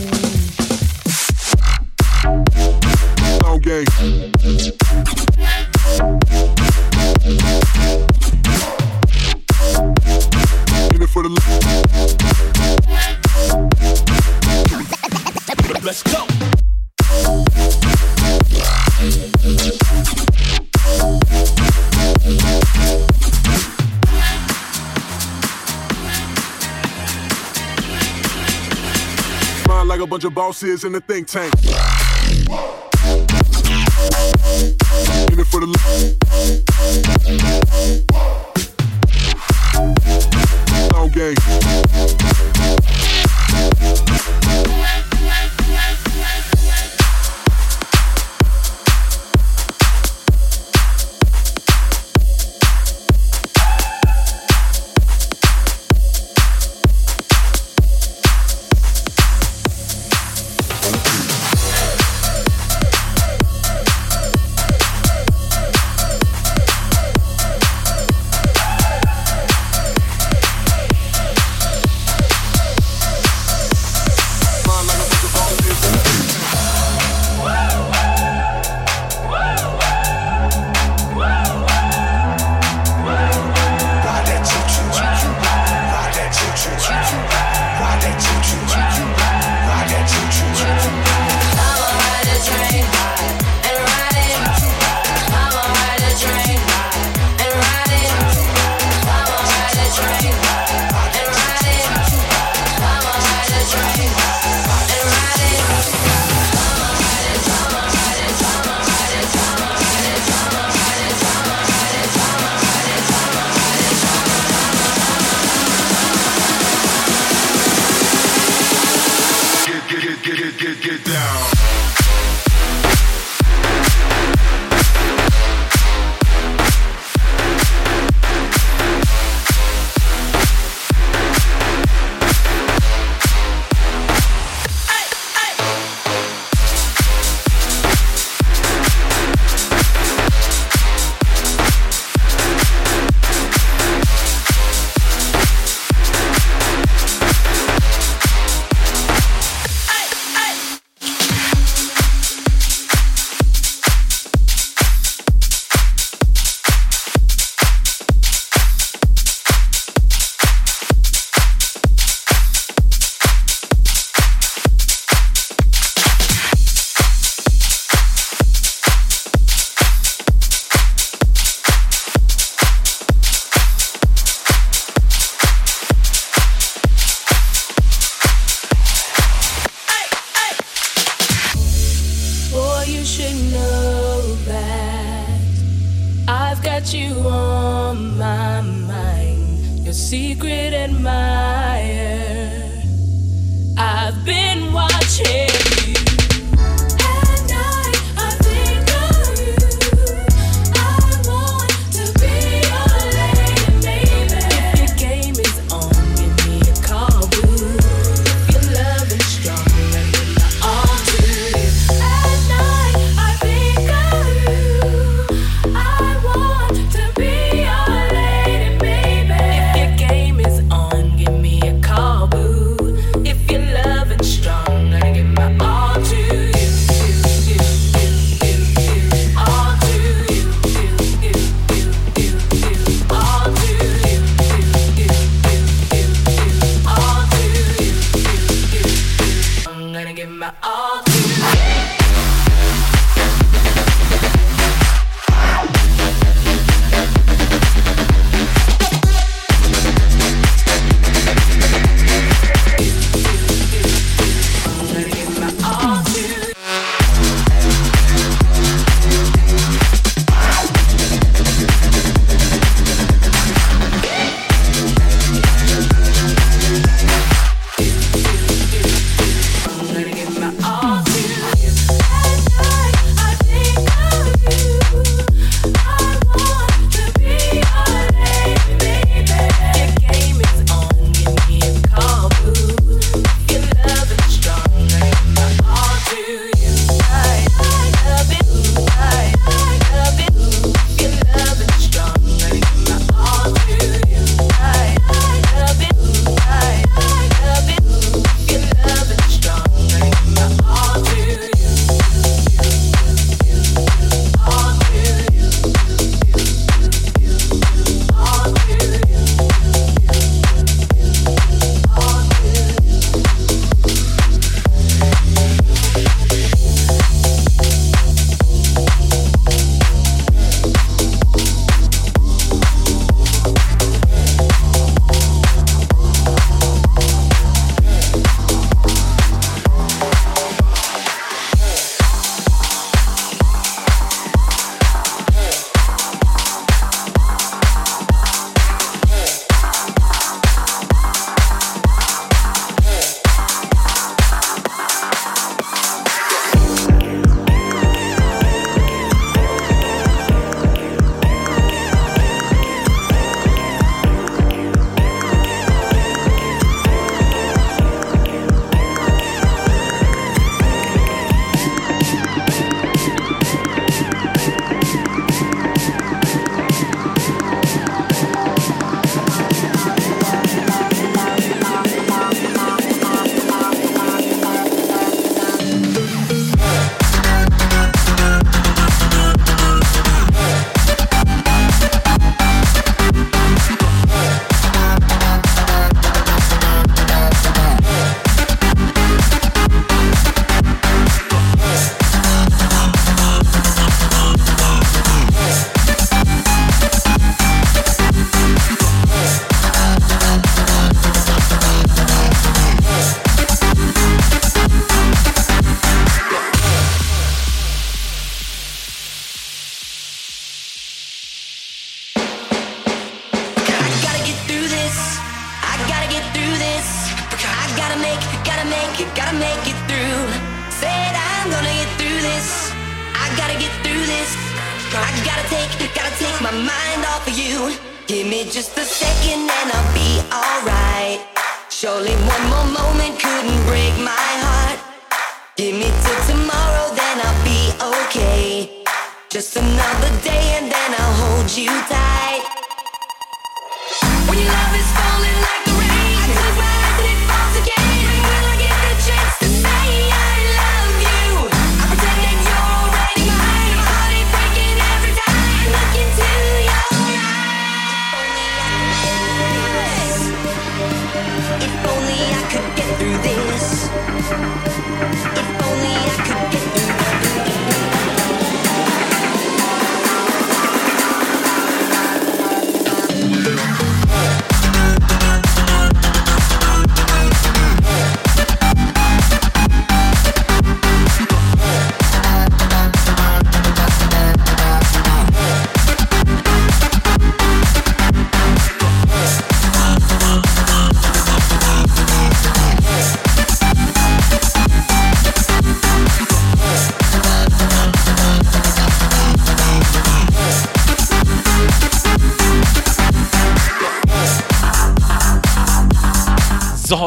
boss is in the think tank.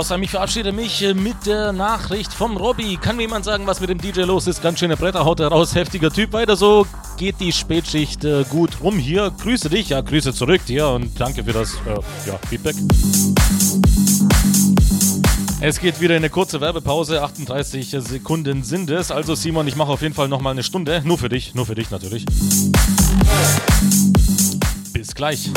Hausheim, ich verabschiede mich äh, mit der Nachricht vom Robby. Kann mir jemand sagen, was mit dem DJ los ist? Ganz schöne Bretter haut er raus, heftiger Typ. Weiter so, geht die Spätschicht äh, gut rum hier. Grüße dich, ja, Grüße zurück dir und danke für das äh, ja, Feedback. Es geht wieder in eine kurze Werbepause, 38 Sekunden sind es. Also Simon, ich mache auf jeden Fall nochmal eine Stunde. Nur für dich, nur für dich natürlich. Bis gleich.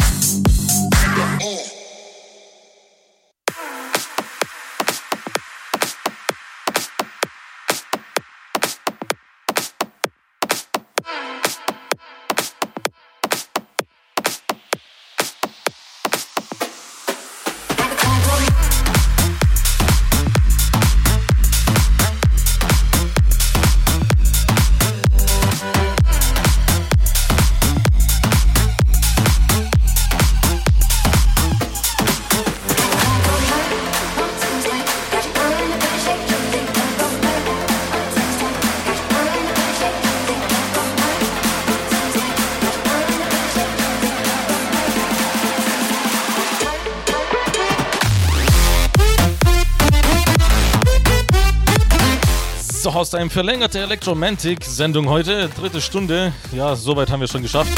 So, Haustime, verlängerte Electromantic-Sendung heute, dritte Stunde. Ja, soweit haben wir schon geschafft.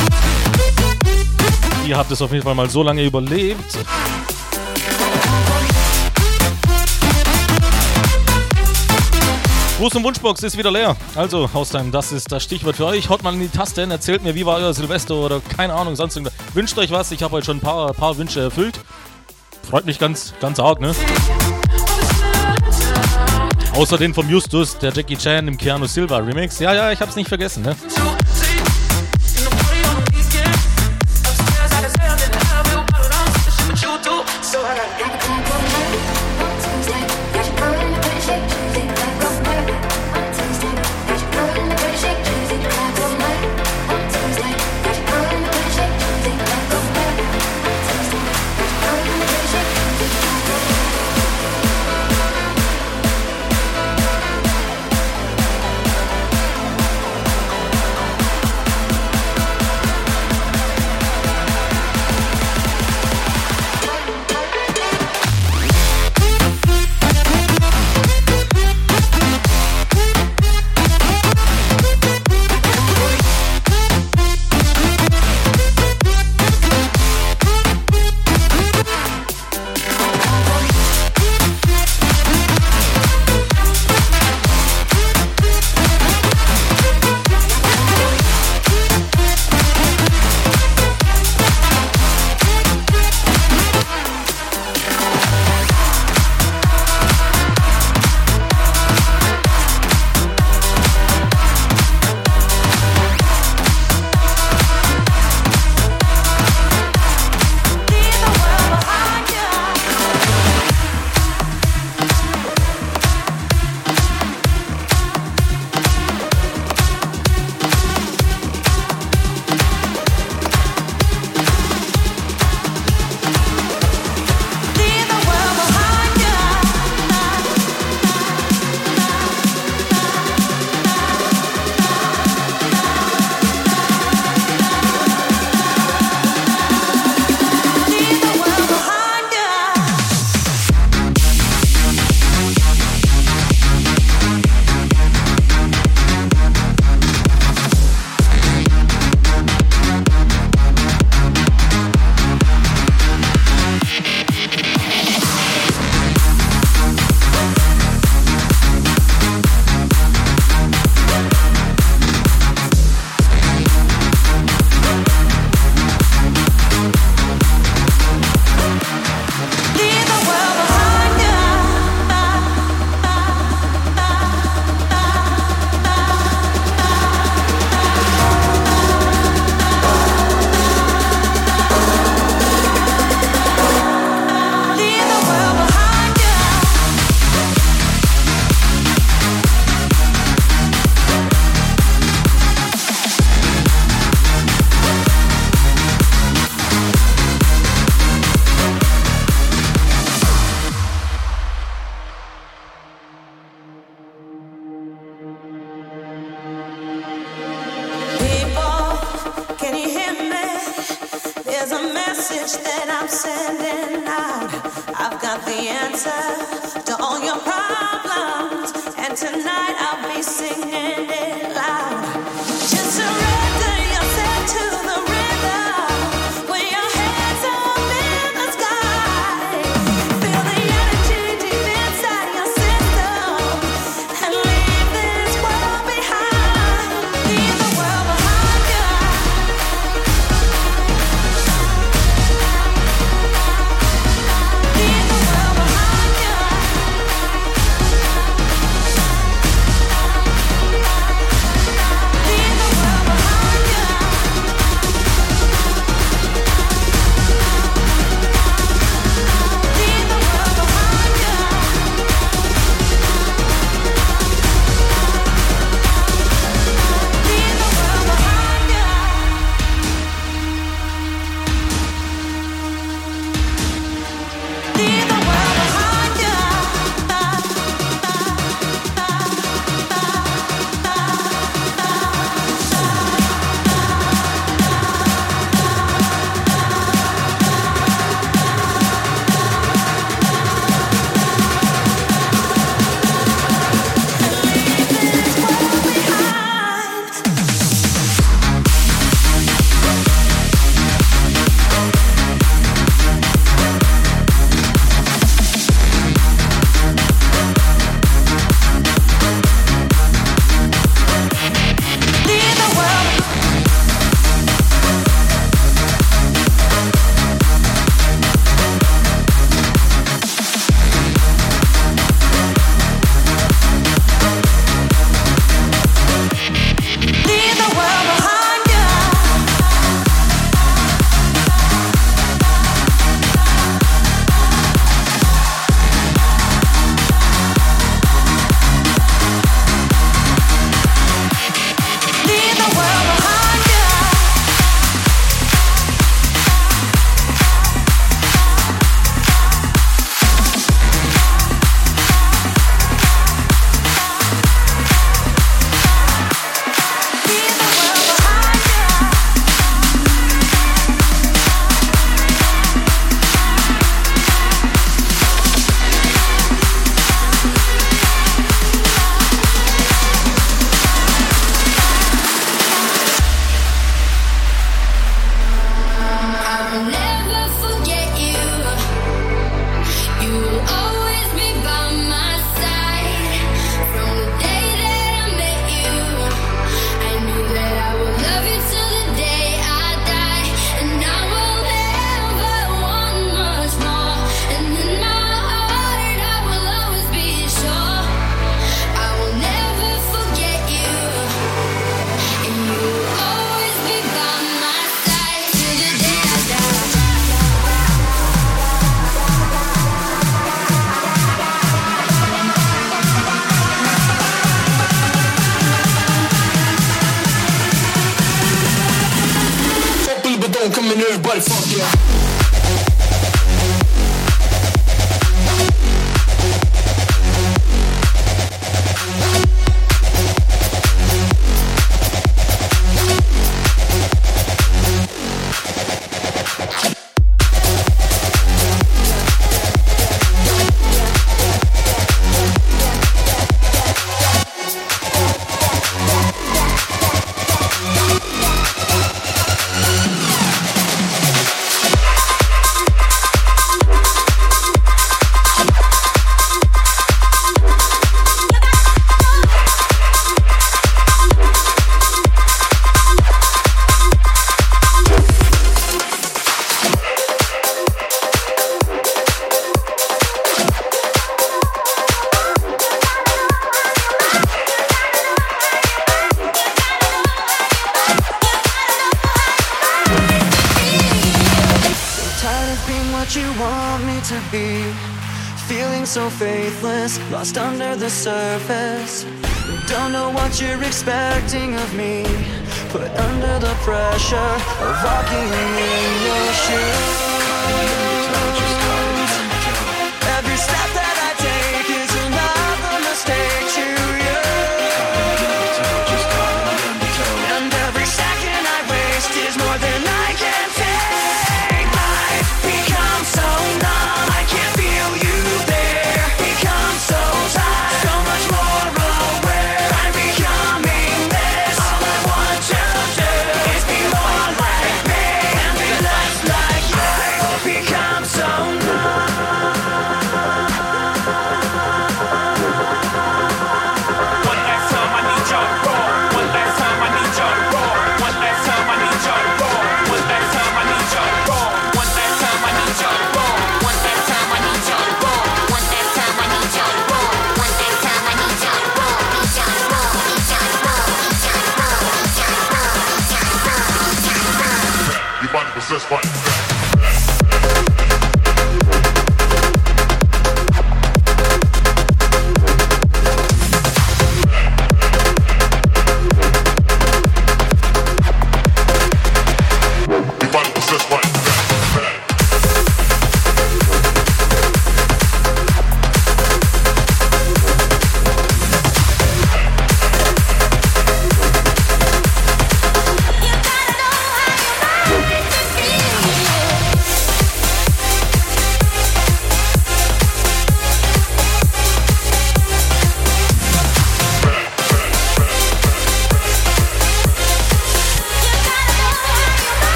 Ihr habt es auf jeden Fall mal so lange überlebt. Gruß und Wunschbox ist wieder leer. Also, Haustime, das ist das Stichwort für euch. Haut mal in die Tasten, erzählt mir, wie war euer Silvester oder keine Ahnung, sonst irgendwas. Wünscht euch was, ich habe heute schon ein paar, paar Wünsche erfüllt. Freut mich ganz, ganz arg, ne? Außer den vom Justus, der Jackie Chan im Keanu Silva Remix. Ja, ja, ich hab's nicht vergessen, ne?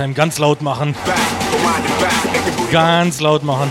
Haustime ganz laut machen. Ganz laut machen.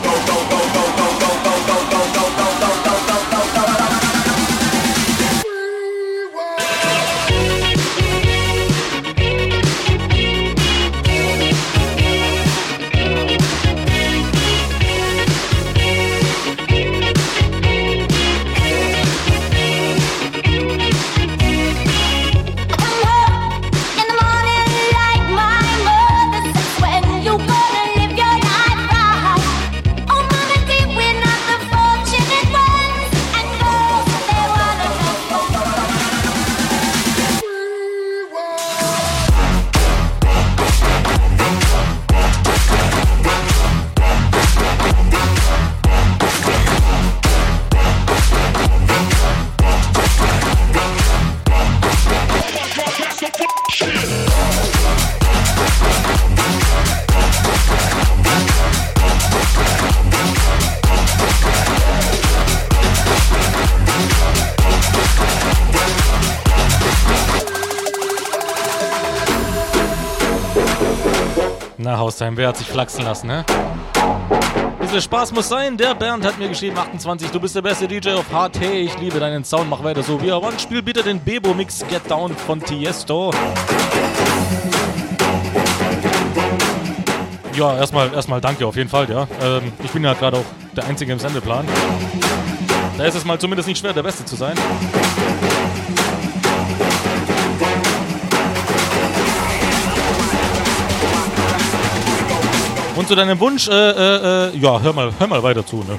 Wer hat sich flachsen lassen, ne? Bisschen Spaß muss sein. Der Bernd hat mir geschrieben, 28, du bist der beste DJ auf HT. Ich liebe deinen Sound, mach weiter so. Wie er One, spiel bitte den Bebo-Mix Get Down von Tiesto. Ja, erstmal, erstmal danke auf jeden Fall, ja. Ähm, ich bin ja gerade auch der Einzige im Sendeplan. Da ist es mal zumindest nicht schwer, der Beste zu sein. Und zu deinem Wunsch, äh, äh, äh, ja, hör mal, hör mal weiter zu, ne?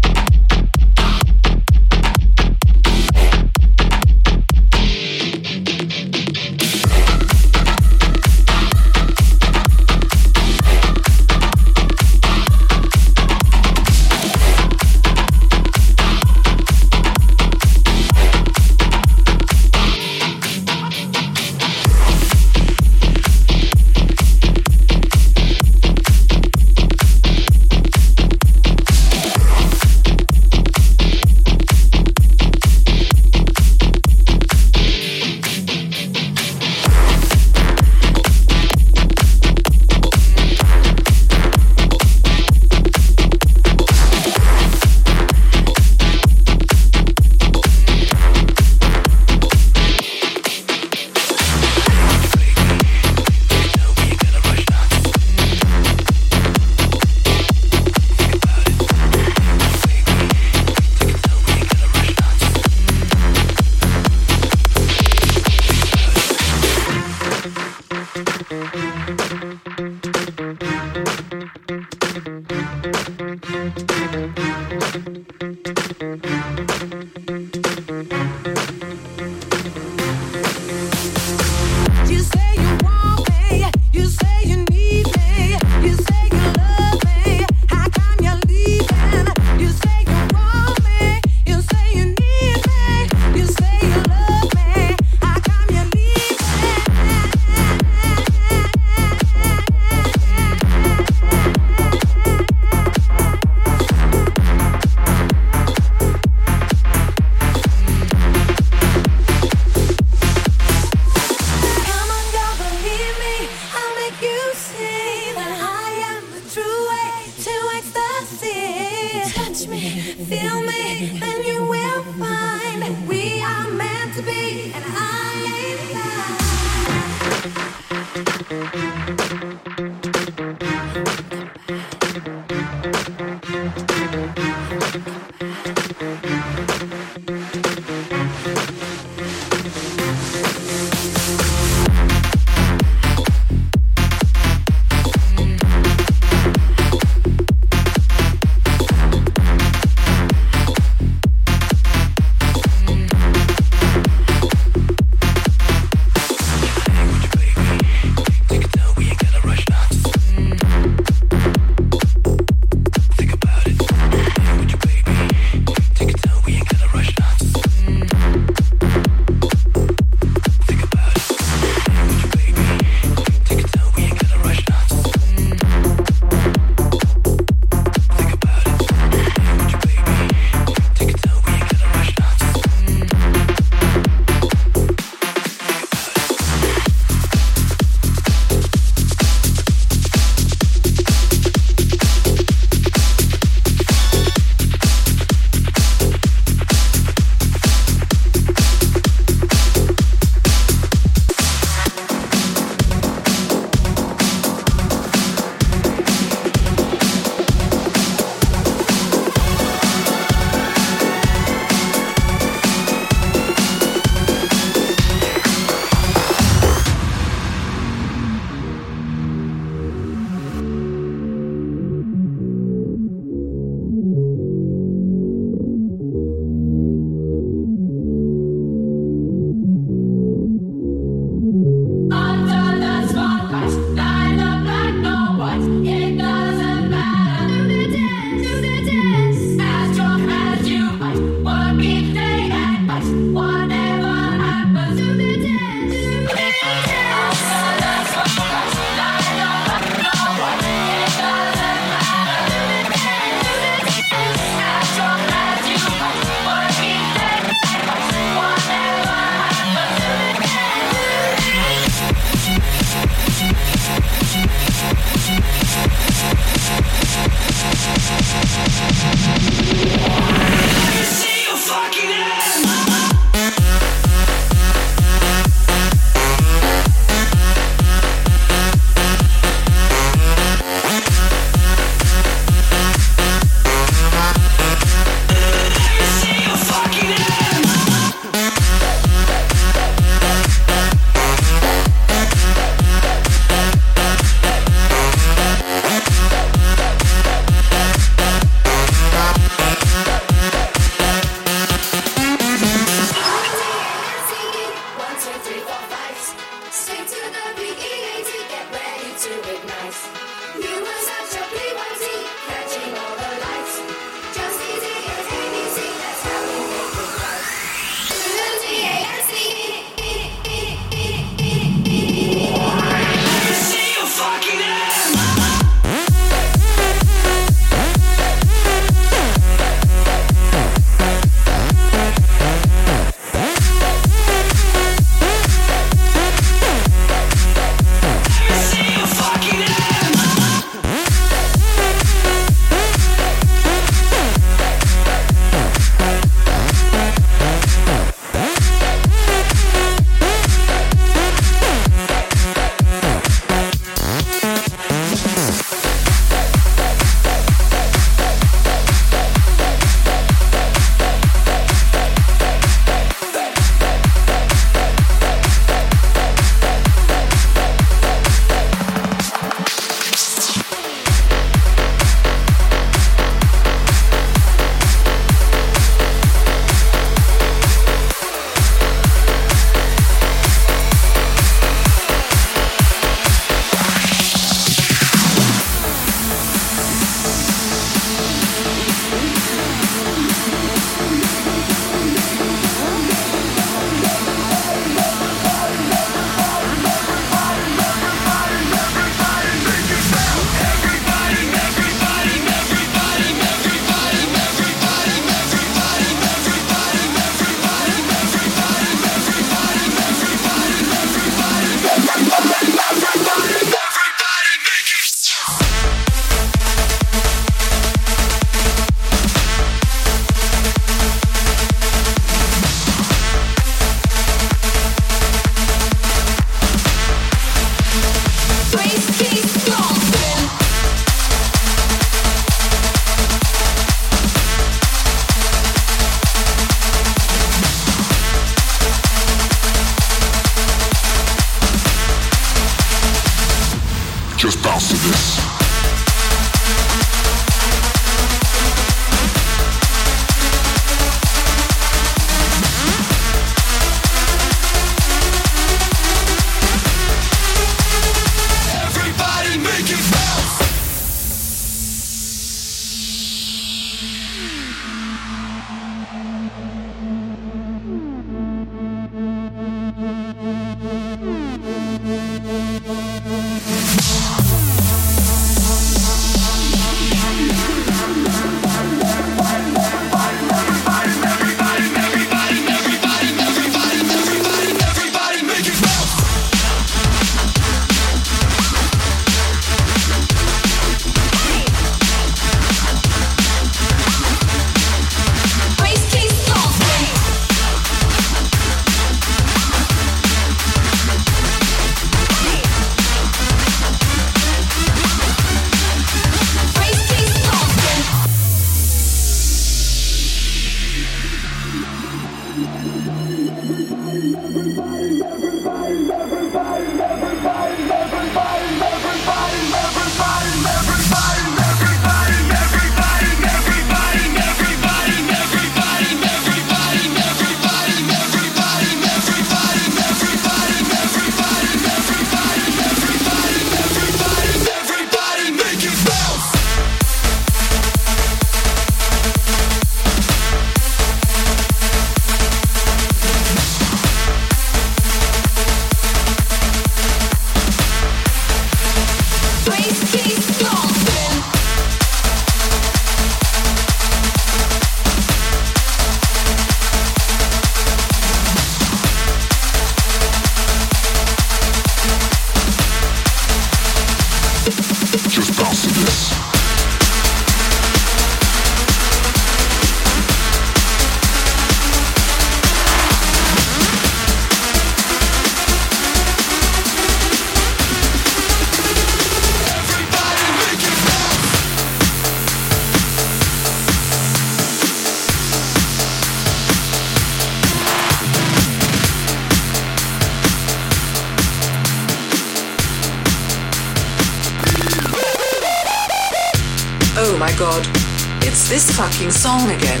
Fucking song again.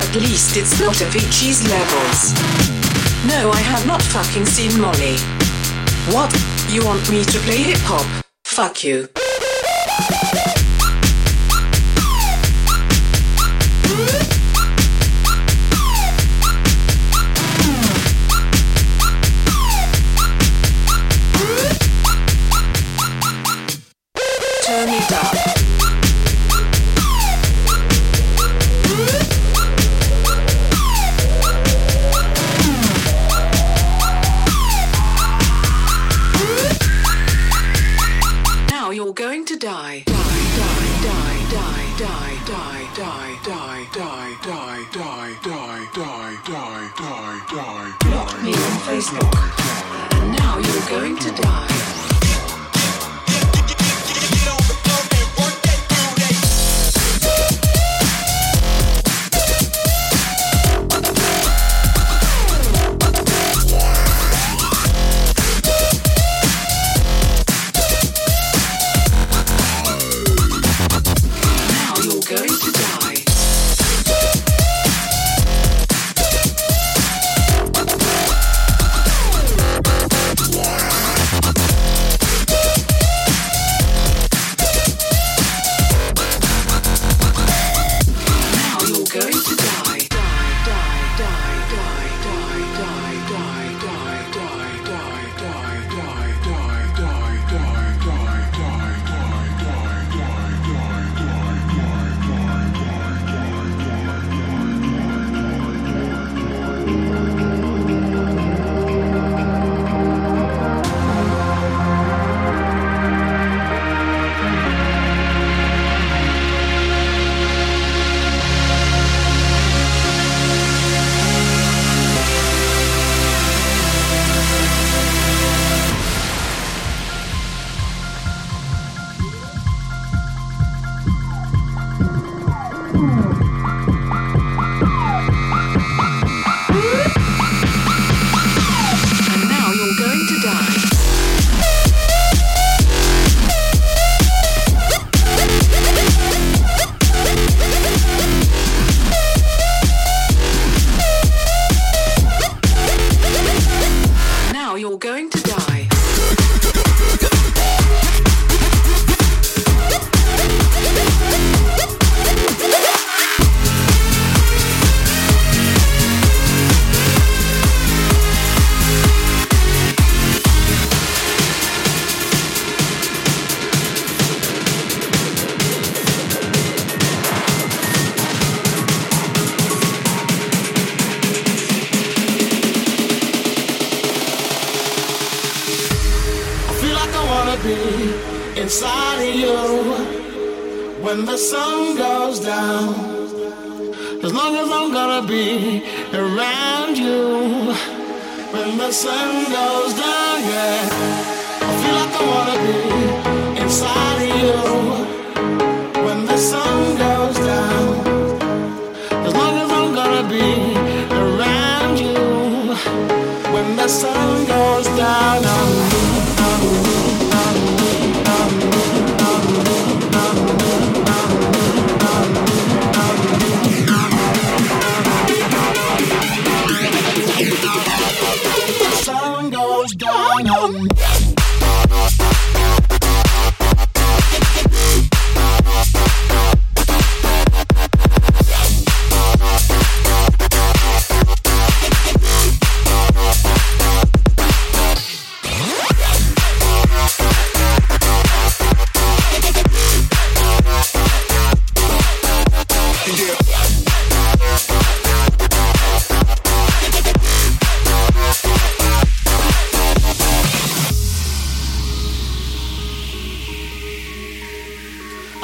At least it's not Avicii's levels. No, I have not fucking seen Molly. What? You want me to play hip hop? Fuck you.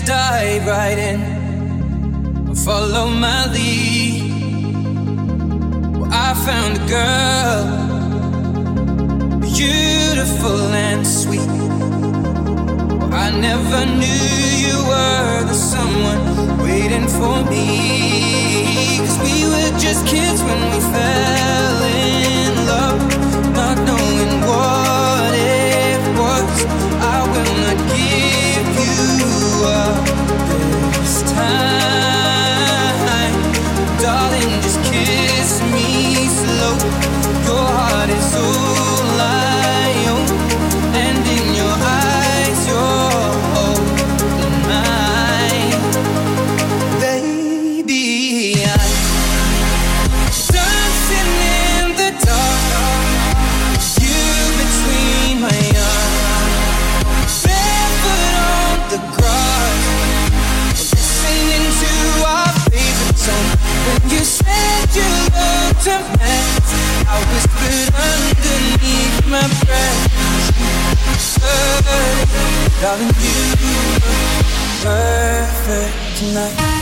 Let's dive right in. Follow my lead. Well, I found a girl, beautiful and sweet. Well, I never knew you were the someone waiting for me. Darling, you were perfect tonight.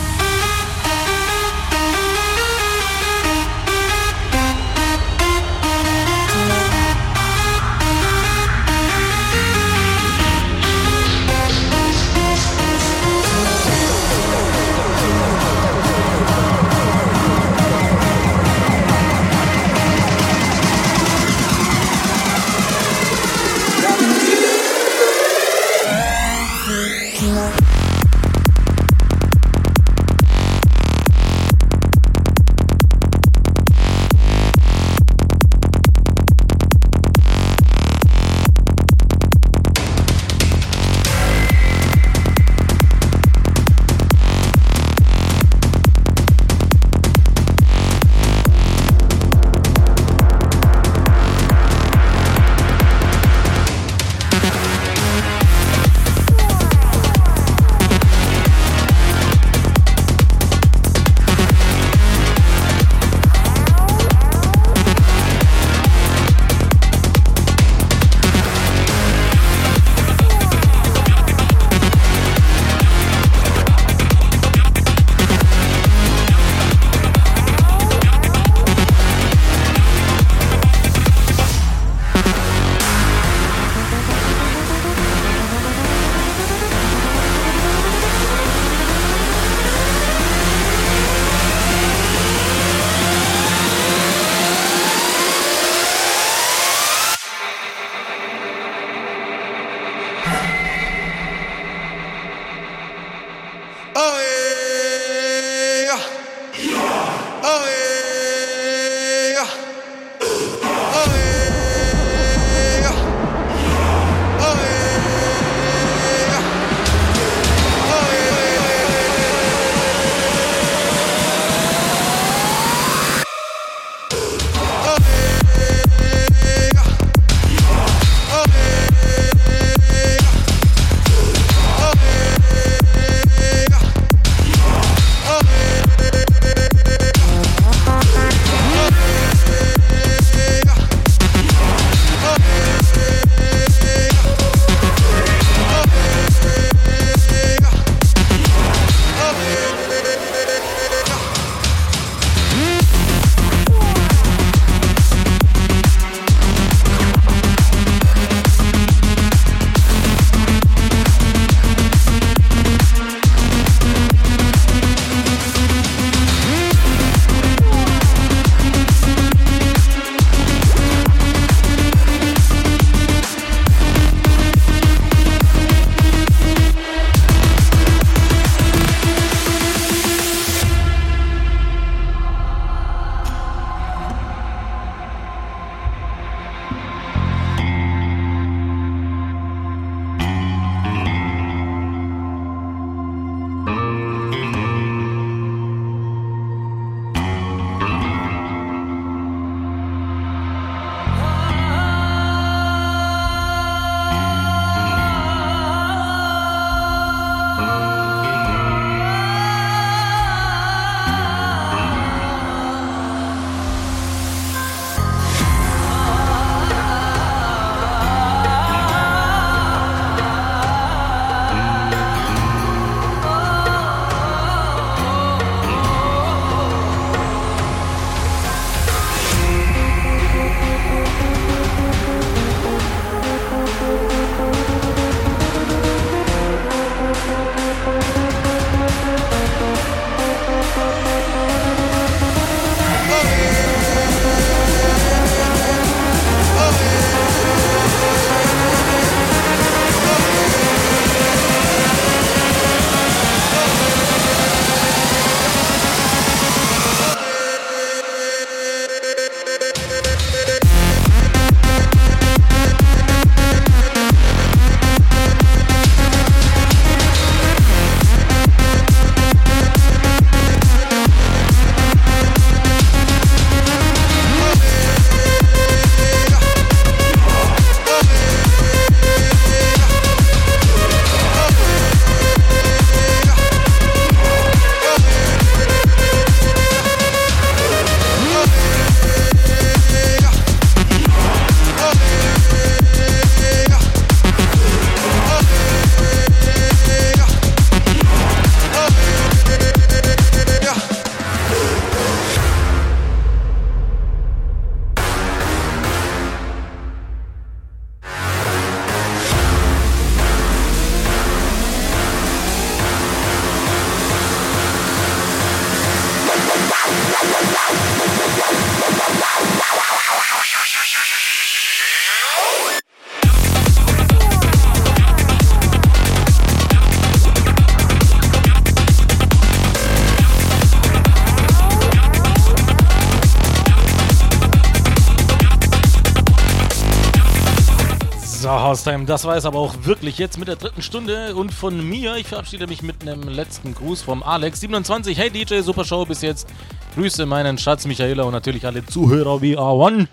Haustime, das war es aber auch wirklich jetzt mit der dritten Stunde und von mir. Ich verabschiede mich mit einem letzten Gruß vom Alex27. Hey DJ, super Show bis jetzt. Grüße meinen Schatz Michaela und natürlich alle Zuhörer wie A1.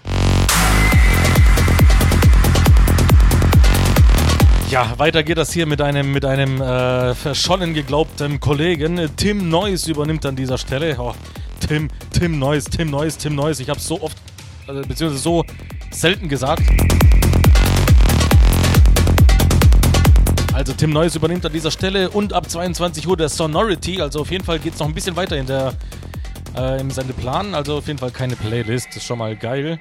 Ja, weiter geht das hier mit einem, mit einem äh, verschollen geglaubten Kollegen. Tim Neuss übernimmt an dieser Stelle. Oh, Tim, Tim Neuss, Tim Neuss, Tim Neuss. Ich habe so oft, äh, beziehungsweise so selten gesagt. Also Tim Neuss übernimmt an dieser Stelle und ab 22 Uhr der Sonority. Also auf jeden Fall geht es noch ein bisschen weiter in der, äh, im Sendeplan. Also auf jeden Fall keine Playlist. Das ist schon mal geil.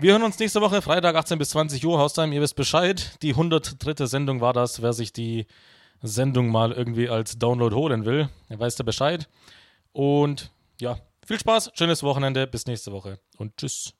Wir hören uns nächste Woche, Freitag 18 bis 20 Uhr, Haustime, ihr wisst Bescheid. Die 103. Sendung war das, wer sich die Sendung mal irgendwie als Download holen will, der weiß der Bescheid. Und ja, viel Spaß, schönes Wochenende, bis nächste Woche und tschüss.